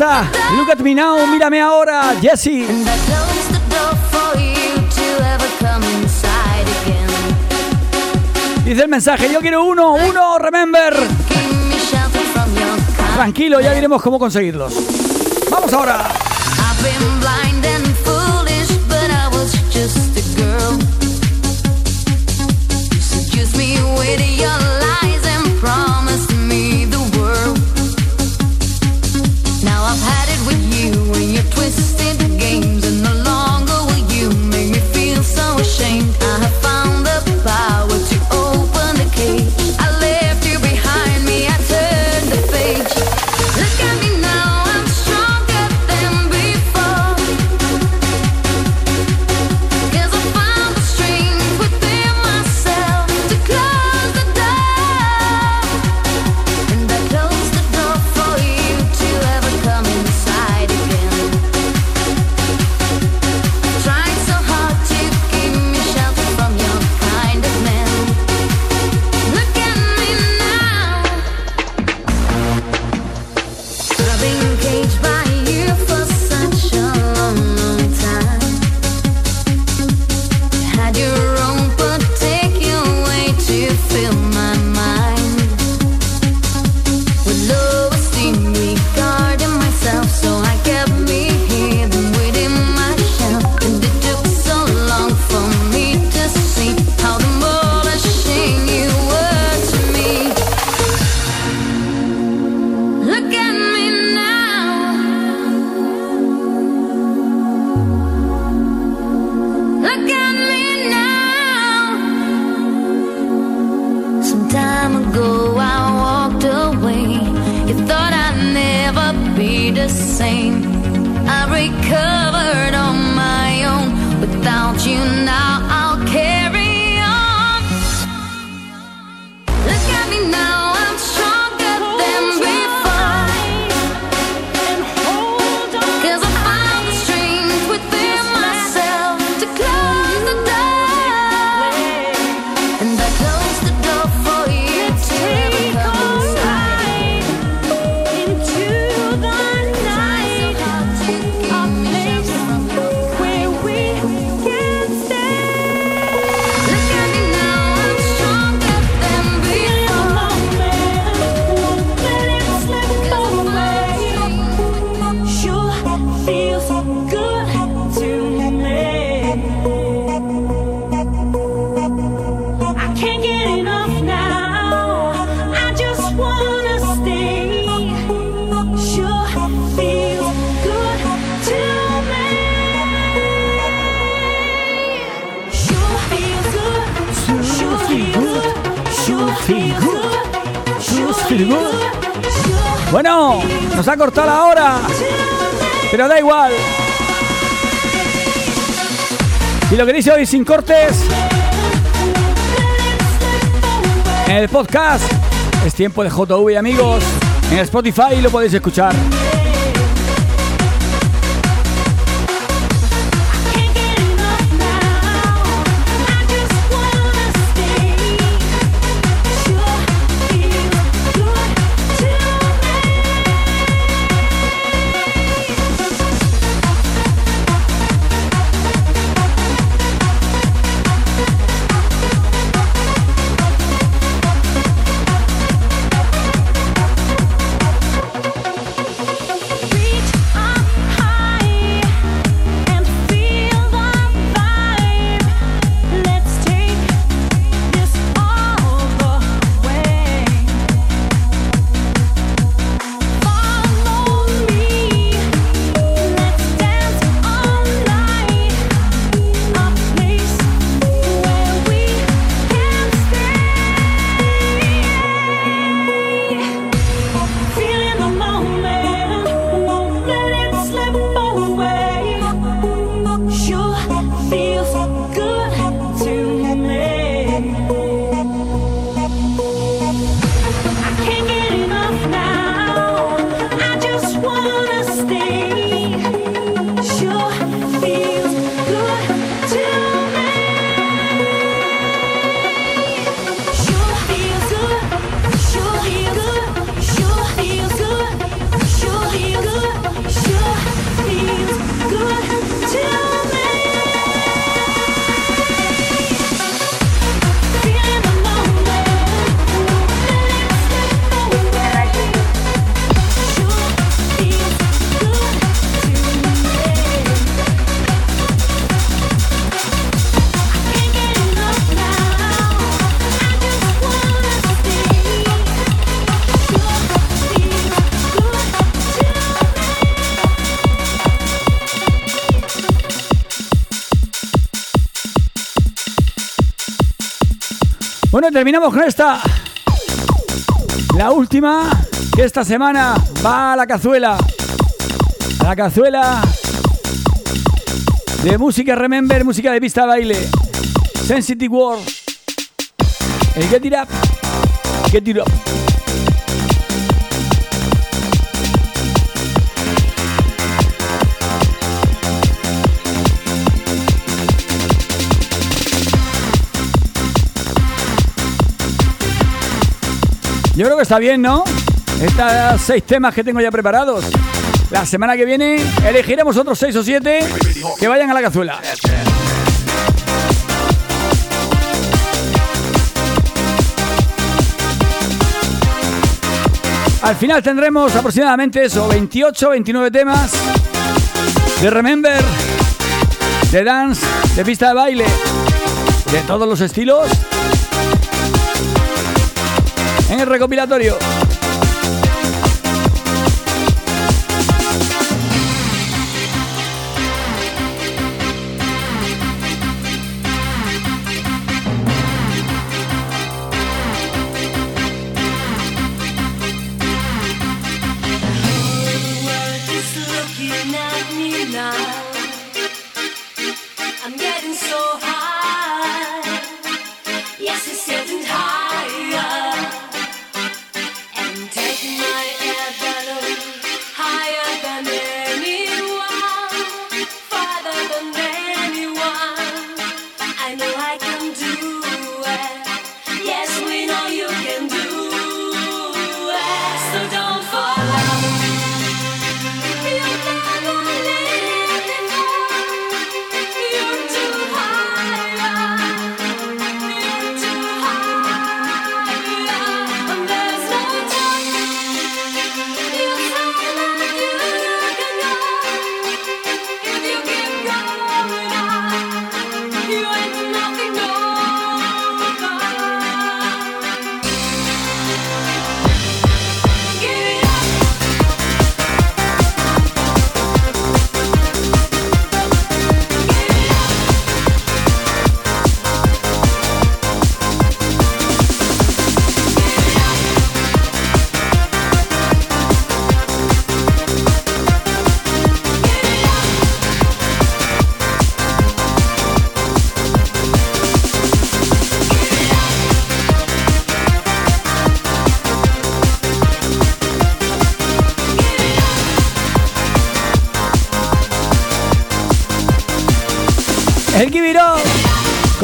está. Look at me now, mírame ahora, Jesse. Dice el mensaje, yo quiero uno, uno, remember. Tranquilo, ya diremos cómo conseguirlos. Vamos ahora. sin cortes. En el podcast es tiempo de JV amigos. En Spotify lo podéis escuchar. Terminamos con esta. La última, que esta semana va a la cazuela. La cazuela de música Remember, música de pista baile. Sensitive World. El Get It Up. Get. Yo creo que está bien, ¿no? Estas seis temas que tengo ya preparados. La semana que viene elegiremos otros seis o siete que vayan a la cazuela. Al final tendremos aproximadamente eso, 28, 29 temas de Remember, de dance, de pista de baile, de todos los estilos en el recopilatorio.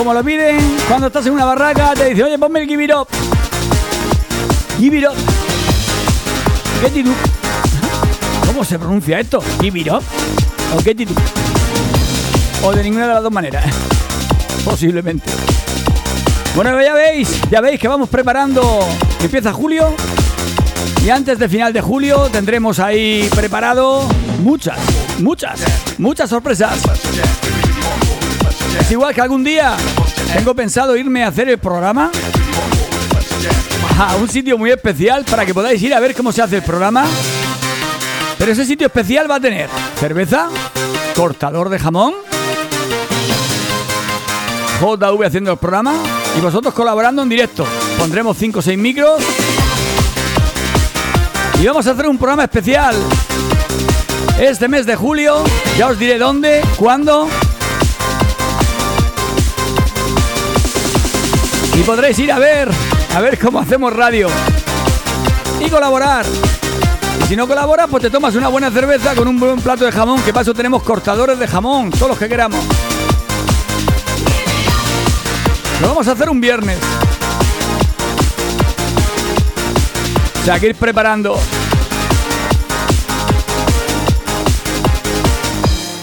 Como lo piden cuando estás en una barraca, te dicen, oye, ponme el Give It Up. Give It Up. ¿Cómo se pronuncia esto? Give It. O Get It. O de ninguna de las dos maneras. Posiblemente. Bueno, ya veis, ya veis que vamos preparando. Empieza julio. Y antes de final de julio tendremos ahí preparado muchas, muchas, muchas sorpresas. Es igual que algún día tengo pensado irme a hacer el programa a un sitio muy especial para que podáis ir a ver cómo se hace el programa. Pero ese sitio especial va a tener cerveza, cortador de jamón, JV haciendo el programa y vosotros colaborando en directo. Pondremos 5 o 6 micros y vamos a hacer un programa especial este mes de julio. Ya os diré dónde, cuándo. Y podréis ir a ver, a ver cómo hacemos radio. Y colaborar. Y si no colaboras, pues te tomas una buena cerveza con un buen plato de jamón, que paso tenemos cortadores de jamón, todos los que queramos. Lo vamos a hacer un viernes. O sea, que ir preparando.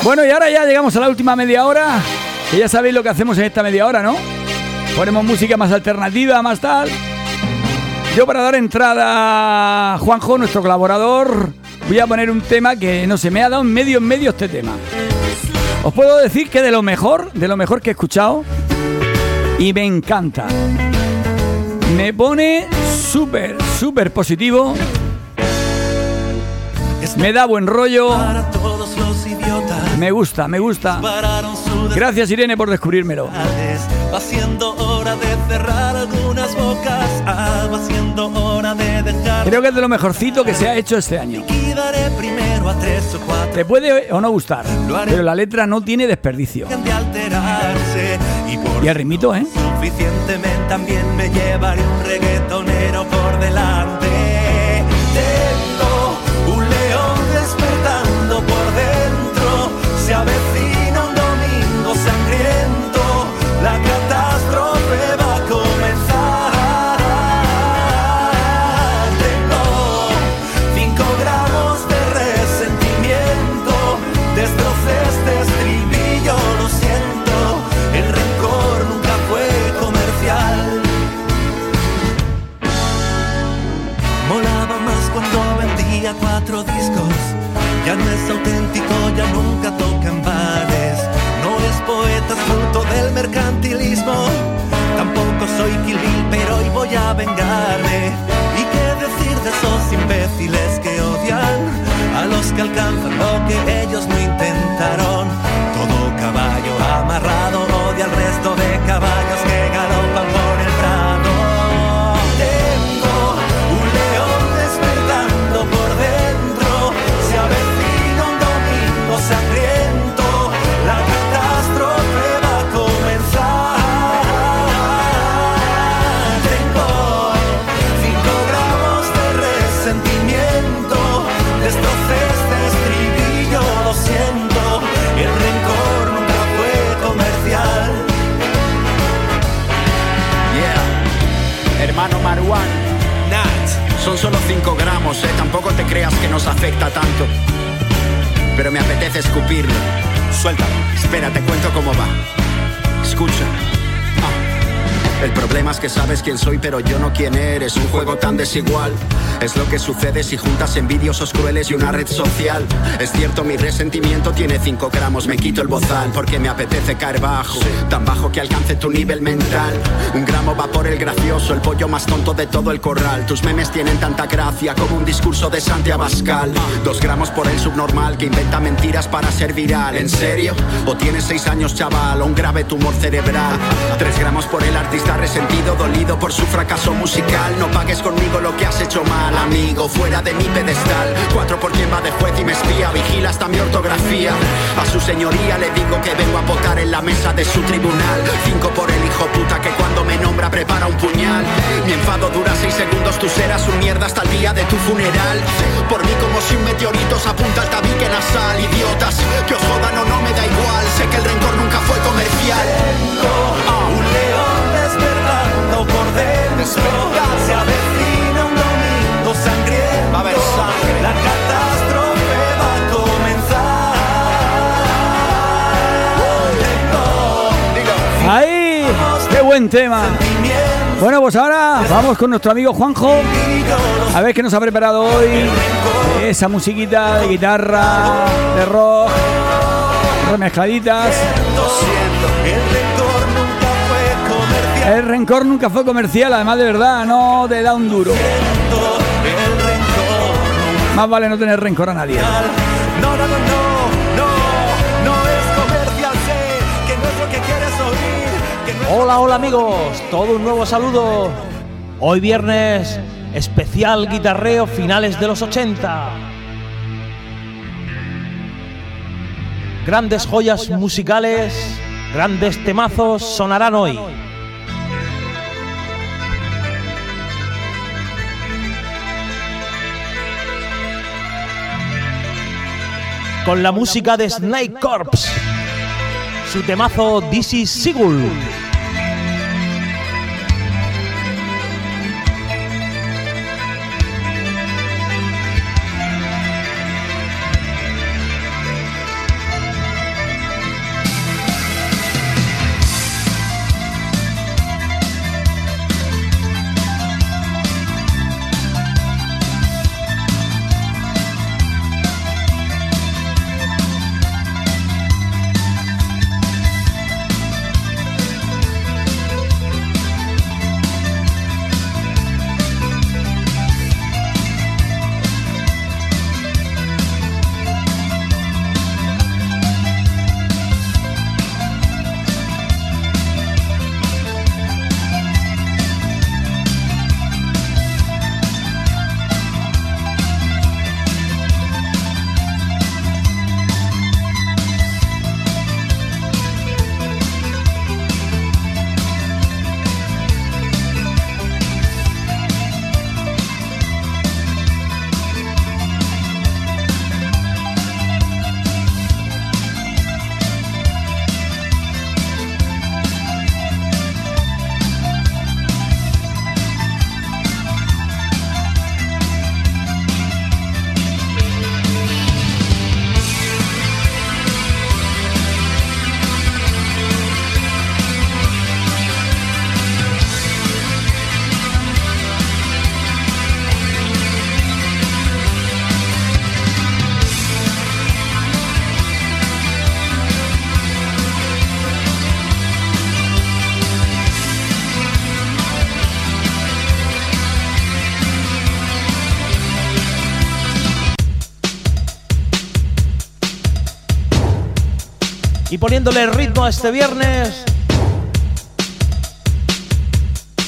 Bueno, y ahora ya llegamos a la última media hora. Que ya sabéis lo que hacemos en esta media hora, ¿no? Ponemos música más alternativa, más tal. Yo para dar entrada a Juanjo, nuestro colaborador, voy a poner un tema que no se me ha dado en medio en medio este tema. Os puedo decir que de lo mejor, de lo mejor que he escuchado y me encanta. Me pone súper, súper positivo. Me da buen rollo. Me gusta, me gusta. Gracias Irene por descubrírmelo. haciendo hora de cerrar algunas bocas. Ah, va siendo hora de dejar. Creo que es de lo mejorcito que se ha hecho este año. Liquidaré primero a tres o cuatro. Te puede o no gustar, pero la letra no tiene desperdicio. de alterarse y por Y el ritmito, ¿eh? suficientemente también me llevaré un reggaetonero por delante. Mercantilismo. Tampoco soy Kill Bill, pero hoy voy a vengarme. ¿Y qué decir de esos imbéciles que odian a los que alcanzan lo que ellos no intentaron? Todo caballo amarrado son solo 5 gramos, eh. Tampoco te creas que nos afecta tanto. Pero me apetece escupirlo. Suelta. Espera, te cuento cómo va. Escucha. El problema es que sabes quién soy, pero yo no quién eres. Un juego tan desigual. Es lo que sucede si juntas envidiosos crueles y una red social. Es cierto, mi resentimiento tiene 5 gramos. Me quito el bozal porque me apetece caer bajo. Tan bajo que alcance tu nivel mental. Un gramo va por el gracioso, el pollo más tonto de todo el corral. Tus memes tienen tanta gracia como un discurso de Santiago Abascal. Dos gramos por el subnormal que inventa mentiras para ser viral. ¿En serio? ¿O tienes seis años, chaval, o un grave tumor cerebral? Tres gramos por el artista resentido, dolido por su fracaso musical. No pagues conmigo lo que has hecho mal, amigo, fuera de mi pedestal. Cuatro por quien va de juez y me espía, vigila hasta mi ortografía. A su señoría le digo que vengo a votar en la mesa de su tribunal. Cinco por el hijo puta que cuando me nombra prepara un puñal. Mi enfado dura seis segundos, tú serás un mierda hasta el día de tu funeral. Por mí como si un meteorito se apunta al tabique nasal, idiotas. Que os jodan o no me da igual, sé que el rencor nunca fue comercial. Un león despertando por dentro, se avecina un domingo sangriento. Va a haber sangre. La catástrofe va a comenzar. ¡Ahí! ¡Qué buen tema! Bueno, pues ahora vamos con nuestro amigo Juanjo. A ver qué nos ha preparado hoy. Esa musiquita de guitarra, de rock, remezcladitas. El rencor nunca fue comercial, además de verdad, no te da un duro. Más vale no tener rencor a nadie. No, no, no, no, no, no es comercial, sé que no es lo que quieres oír. Que no es Hola, hola amigos, todo un nuevo saludo. Hoy viernes, especial guitarreo finales de los 80. Grandes joyas musicales, grandes temazos sonarán hoy. Con la música de Snake Corps, su temazo is Sigul. poniéndole ritmo a este viernes.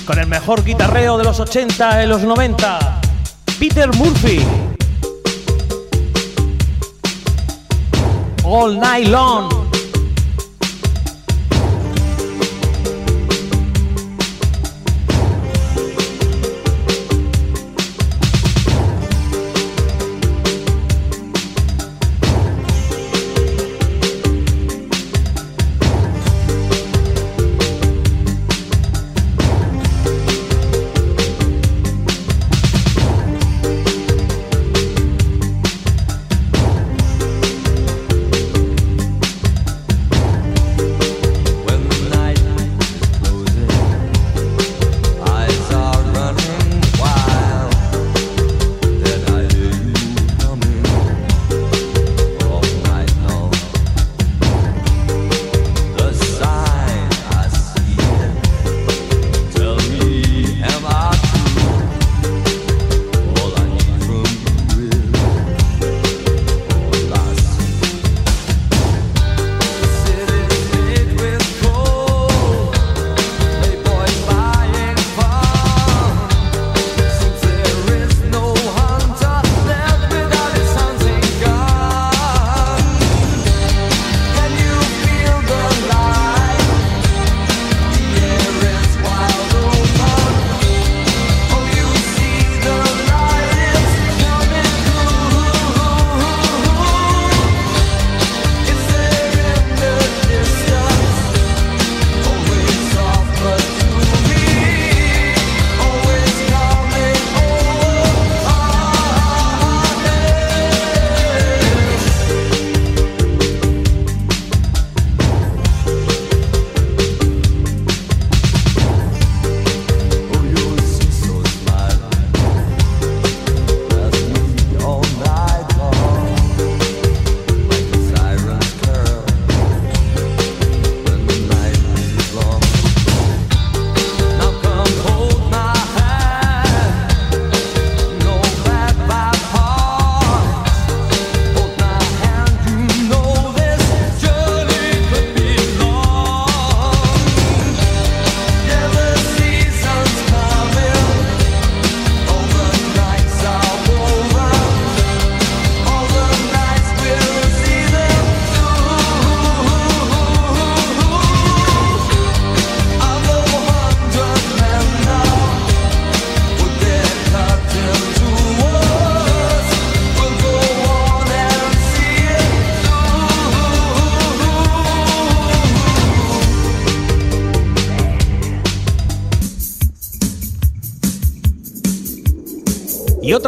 Con el mejor guitarreo de los 80 y los 90, Peter Murphy. All Night Long.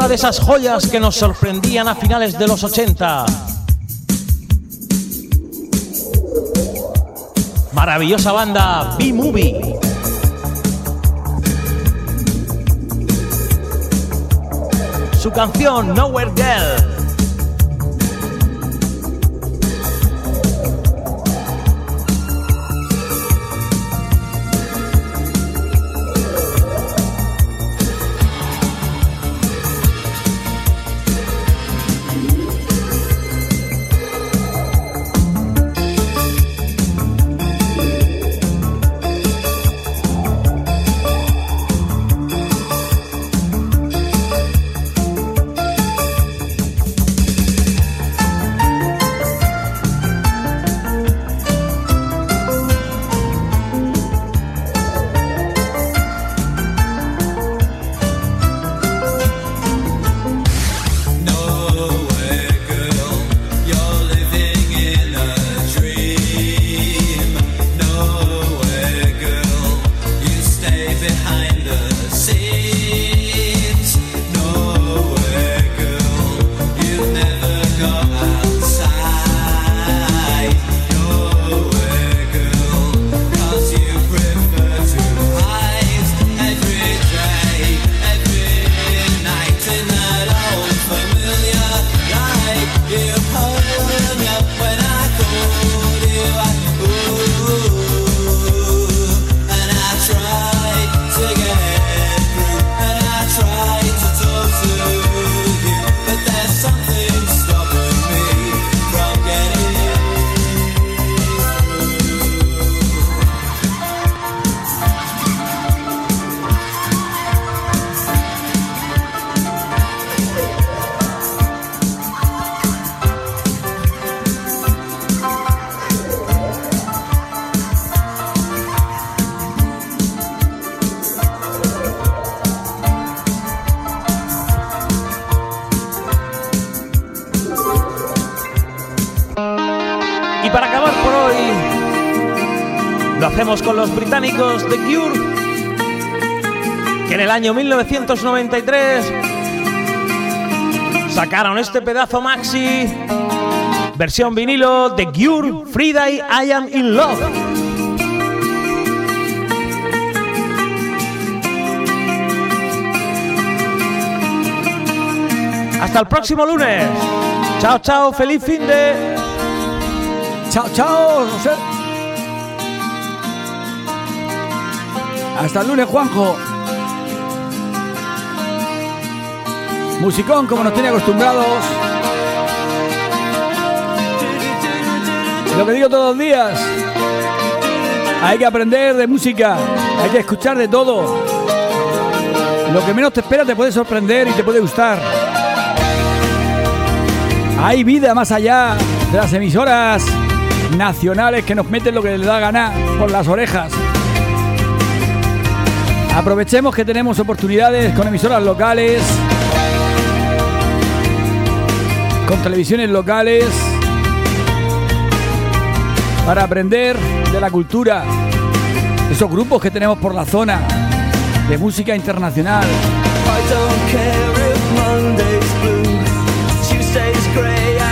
de esas joyas que nos sorprendían a finales de los 80. Maravillosa banda B-Movie. Su canción Nowhere Girl. Año 1993 sacaron este pedazo maxi, versión vinilo The Cure, Friday I Am In Love. Hasta el próximo lunes. Chao, chao, feliz fin de... Chao, chao, José. Hasta el lunes, Juanjo. Musicón, como nos tiene acostumbrados. Lo que digo todos los días. Hay que aprender de música. Hay que escuchar de todo. Lo que menos te espera te puede sorprender y te puede gustar. Hay vida más allá de las emisoras nacionales que nos meten lo que les da gana por las orejas. Aprovechemos que tenemos oportunidades con emisoras locales, con televisiones locales, para aprender de la cultura, esos grupos que tenemos por la zona, de música internacional.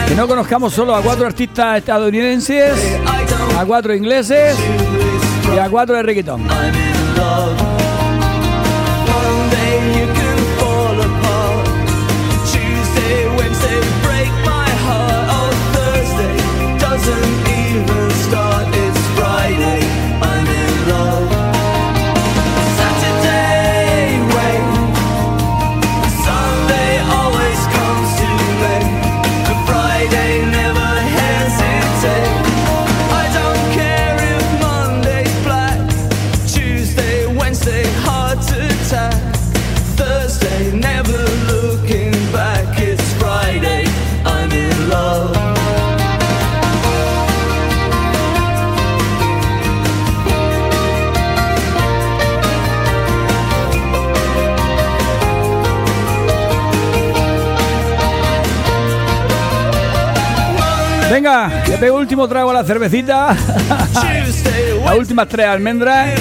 Que no conozcamos solo a cuatro artistas estadounidenses, a cuatro ingleses y a cuatro de reggaeton. Venga, le pego último trago a la cervecita. Las últimas tres almendras.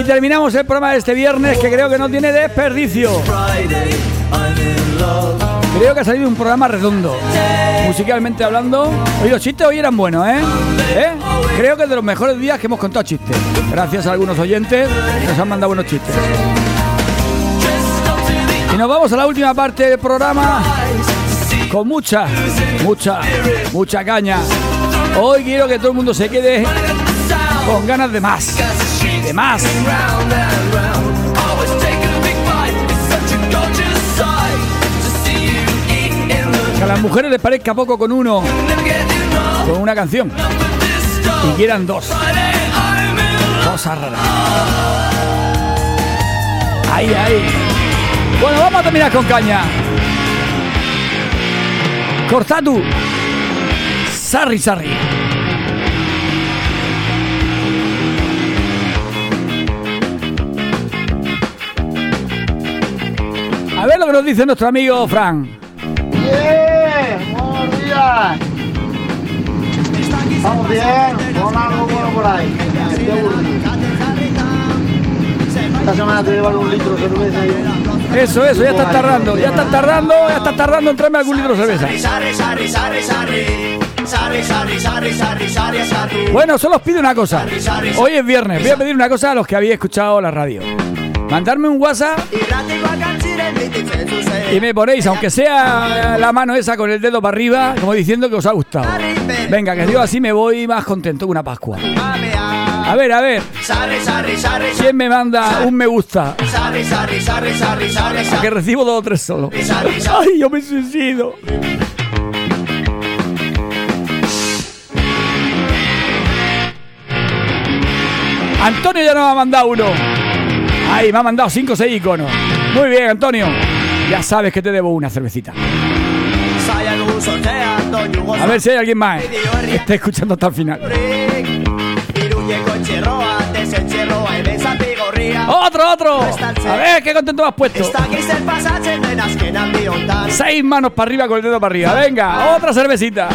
Y terminamos el programa de este viernes que creo que no tiene desperdicio. Creo que ha salido un programa redondo. Musicalmente hablando. Hoy los chistes hoy eran buenos, ¿eh? ¿Eh? Creo que es de los mejores días que hemos contado chistes. Gracias a algunos oyentes que nos han mandado buenos chistes. Y nos vamos a la última parte del programa con mucha, mucha, mucha caña. Hoy quiero que todo el mundo se quede con ganas de más. De más. Que a las mujeres les parezca poco con uno, con una canción. Y quieran dos. Cosas raras. Ahí, ahí. Bueno, vamos a terminar con caña. Cortatu. Sarri, sarri. A ver lo que nos dice nuestro amigo Fran. Bien, buenos días. Vamos bien, con algo bueno por ahí. Esta semana te llevan un litro de cerveza. y- Eso, eso, ya está tardando, ya está tardando, ya está tardando en traerme algún litro de cerveza. Bueno, solo os pido una cosa. Hoy es viernes, voy a pedir una cosa a los que habéis escuchado la radio. Mandarme un WhatsApp y me ponéis, aunque sea la mano esa con el dedo para arriba, como diciendo que os ha gustado. Venga, que yo así me voy más contento que una Pascua. A ver, a ver, ¿quién me manda un me gusta? A que recibo dos o tres solo. Ay, yo me suicido. Antonio ya nos ha mandado uno. Ay, me ha mandado cinco o seis iconos. Muy bien, Antonio. Ya sabes que te debo una cervecita. A ver si hay alguien más que esté escuchando hasta el final. Otro, otro. A ver, qué contento has puesto. Seis manos para arriba con el dedo para arriba. Venga, otra cervecita.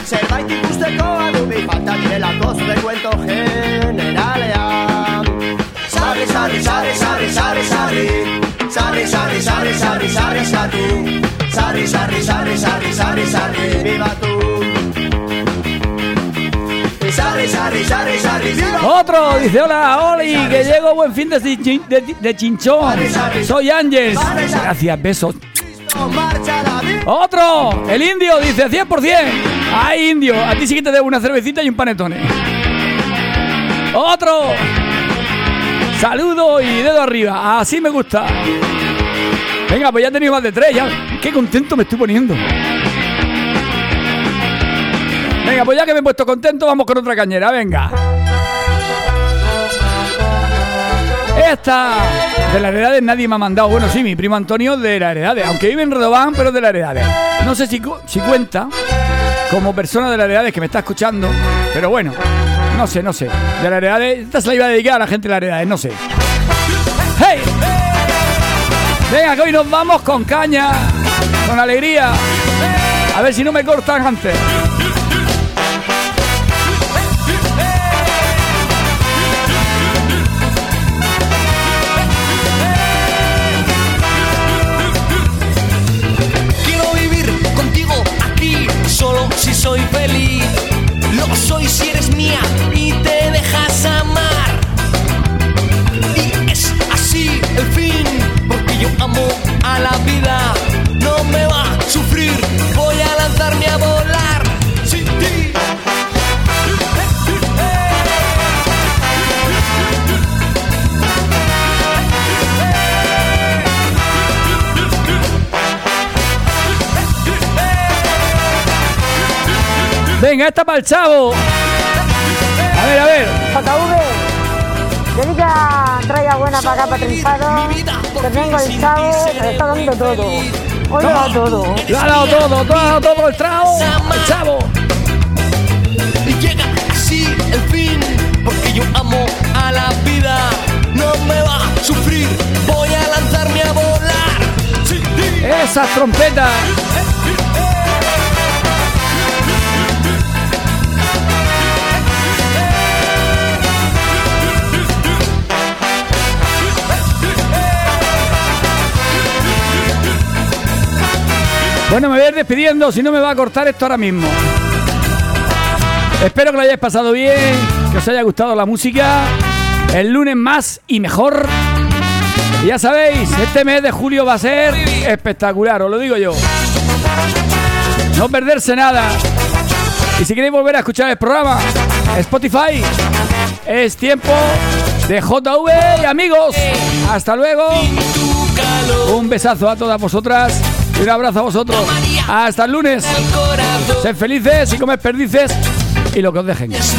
Viva tú. Otro dice, hola, Oli, que llego buen fin de, chin- de- de chinchón. Soy Ángel. Gracias, besos. Otro, el indio dice 100%. Ay, indio, a ti sí que te debo una cervecita y un panetone. Otro, saludo y dedo arriba. Así me gusta. Venga, pues ya he tenido más de tres. Ya. Qué contento me estoy poniendo. Venga, pues ya que me he puesto contento, vamos con otra cañera. Venga. Esta de las heredades nadie me ha mandado. Bueno, sí, mi primo Antonio de las heredades. Aunque vive en Redobán, pero de las heredades. No sé si, si cuenta como persona de las heredades que me está escuchando. Pero bueno, no sé, no sé. De las heredades. Esta se la iba a dedicar a la gente de las heredades, no sé. ¡Hey! Venga, que hoy nos vamos con caña, con alegría. A ver si no me cortan antes. Venga, esta para el chavo. A ver, a ver. JV, dedica traiga buena para acá, para Triunfado. Que vengo el chavo, le está dando todo. Hoy lo da todo. Lo ha dado todo, lo ha dado todo el trao. El chavo. Y llega así el fin, porque yo amo a la vida. No me va a sufrir, voy a lanzarme a volar. Sin ti. Bueno, me voy a ir despidiendo, si no me va a cortar esto ahora mismo. Espero que lo hayáis pasado bien, que os haya gustado la música. El lunes más y mejor. Y ya sabéis, este mes de julio va a ser espectacular, os lo digo yo. No perderse nada. Y si queréis volver a escuchar el programa, Spotify, es tiempo de JV y amigos. Hasta luego. Un besazo a todas vosotras un abrazo a vosotros. Hasta el lunes. Sed felices y comed perdices y lo que os dejen. Es.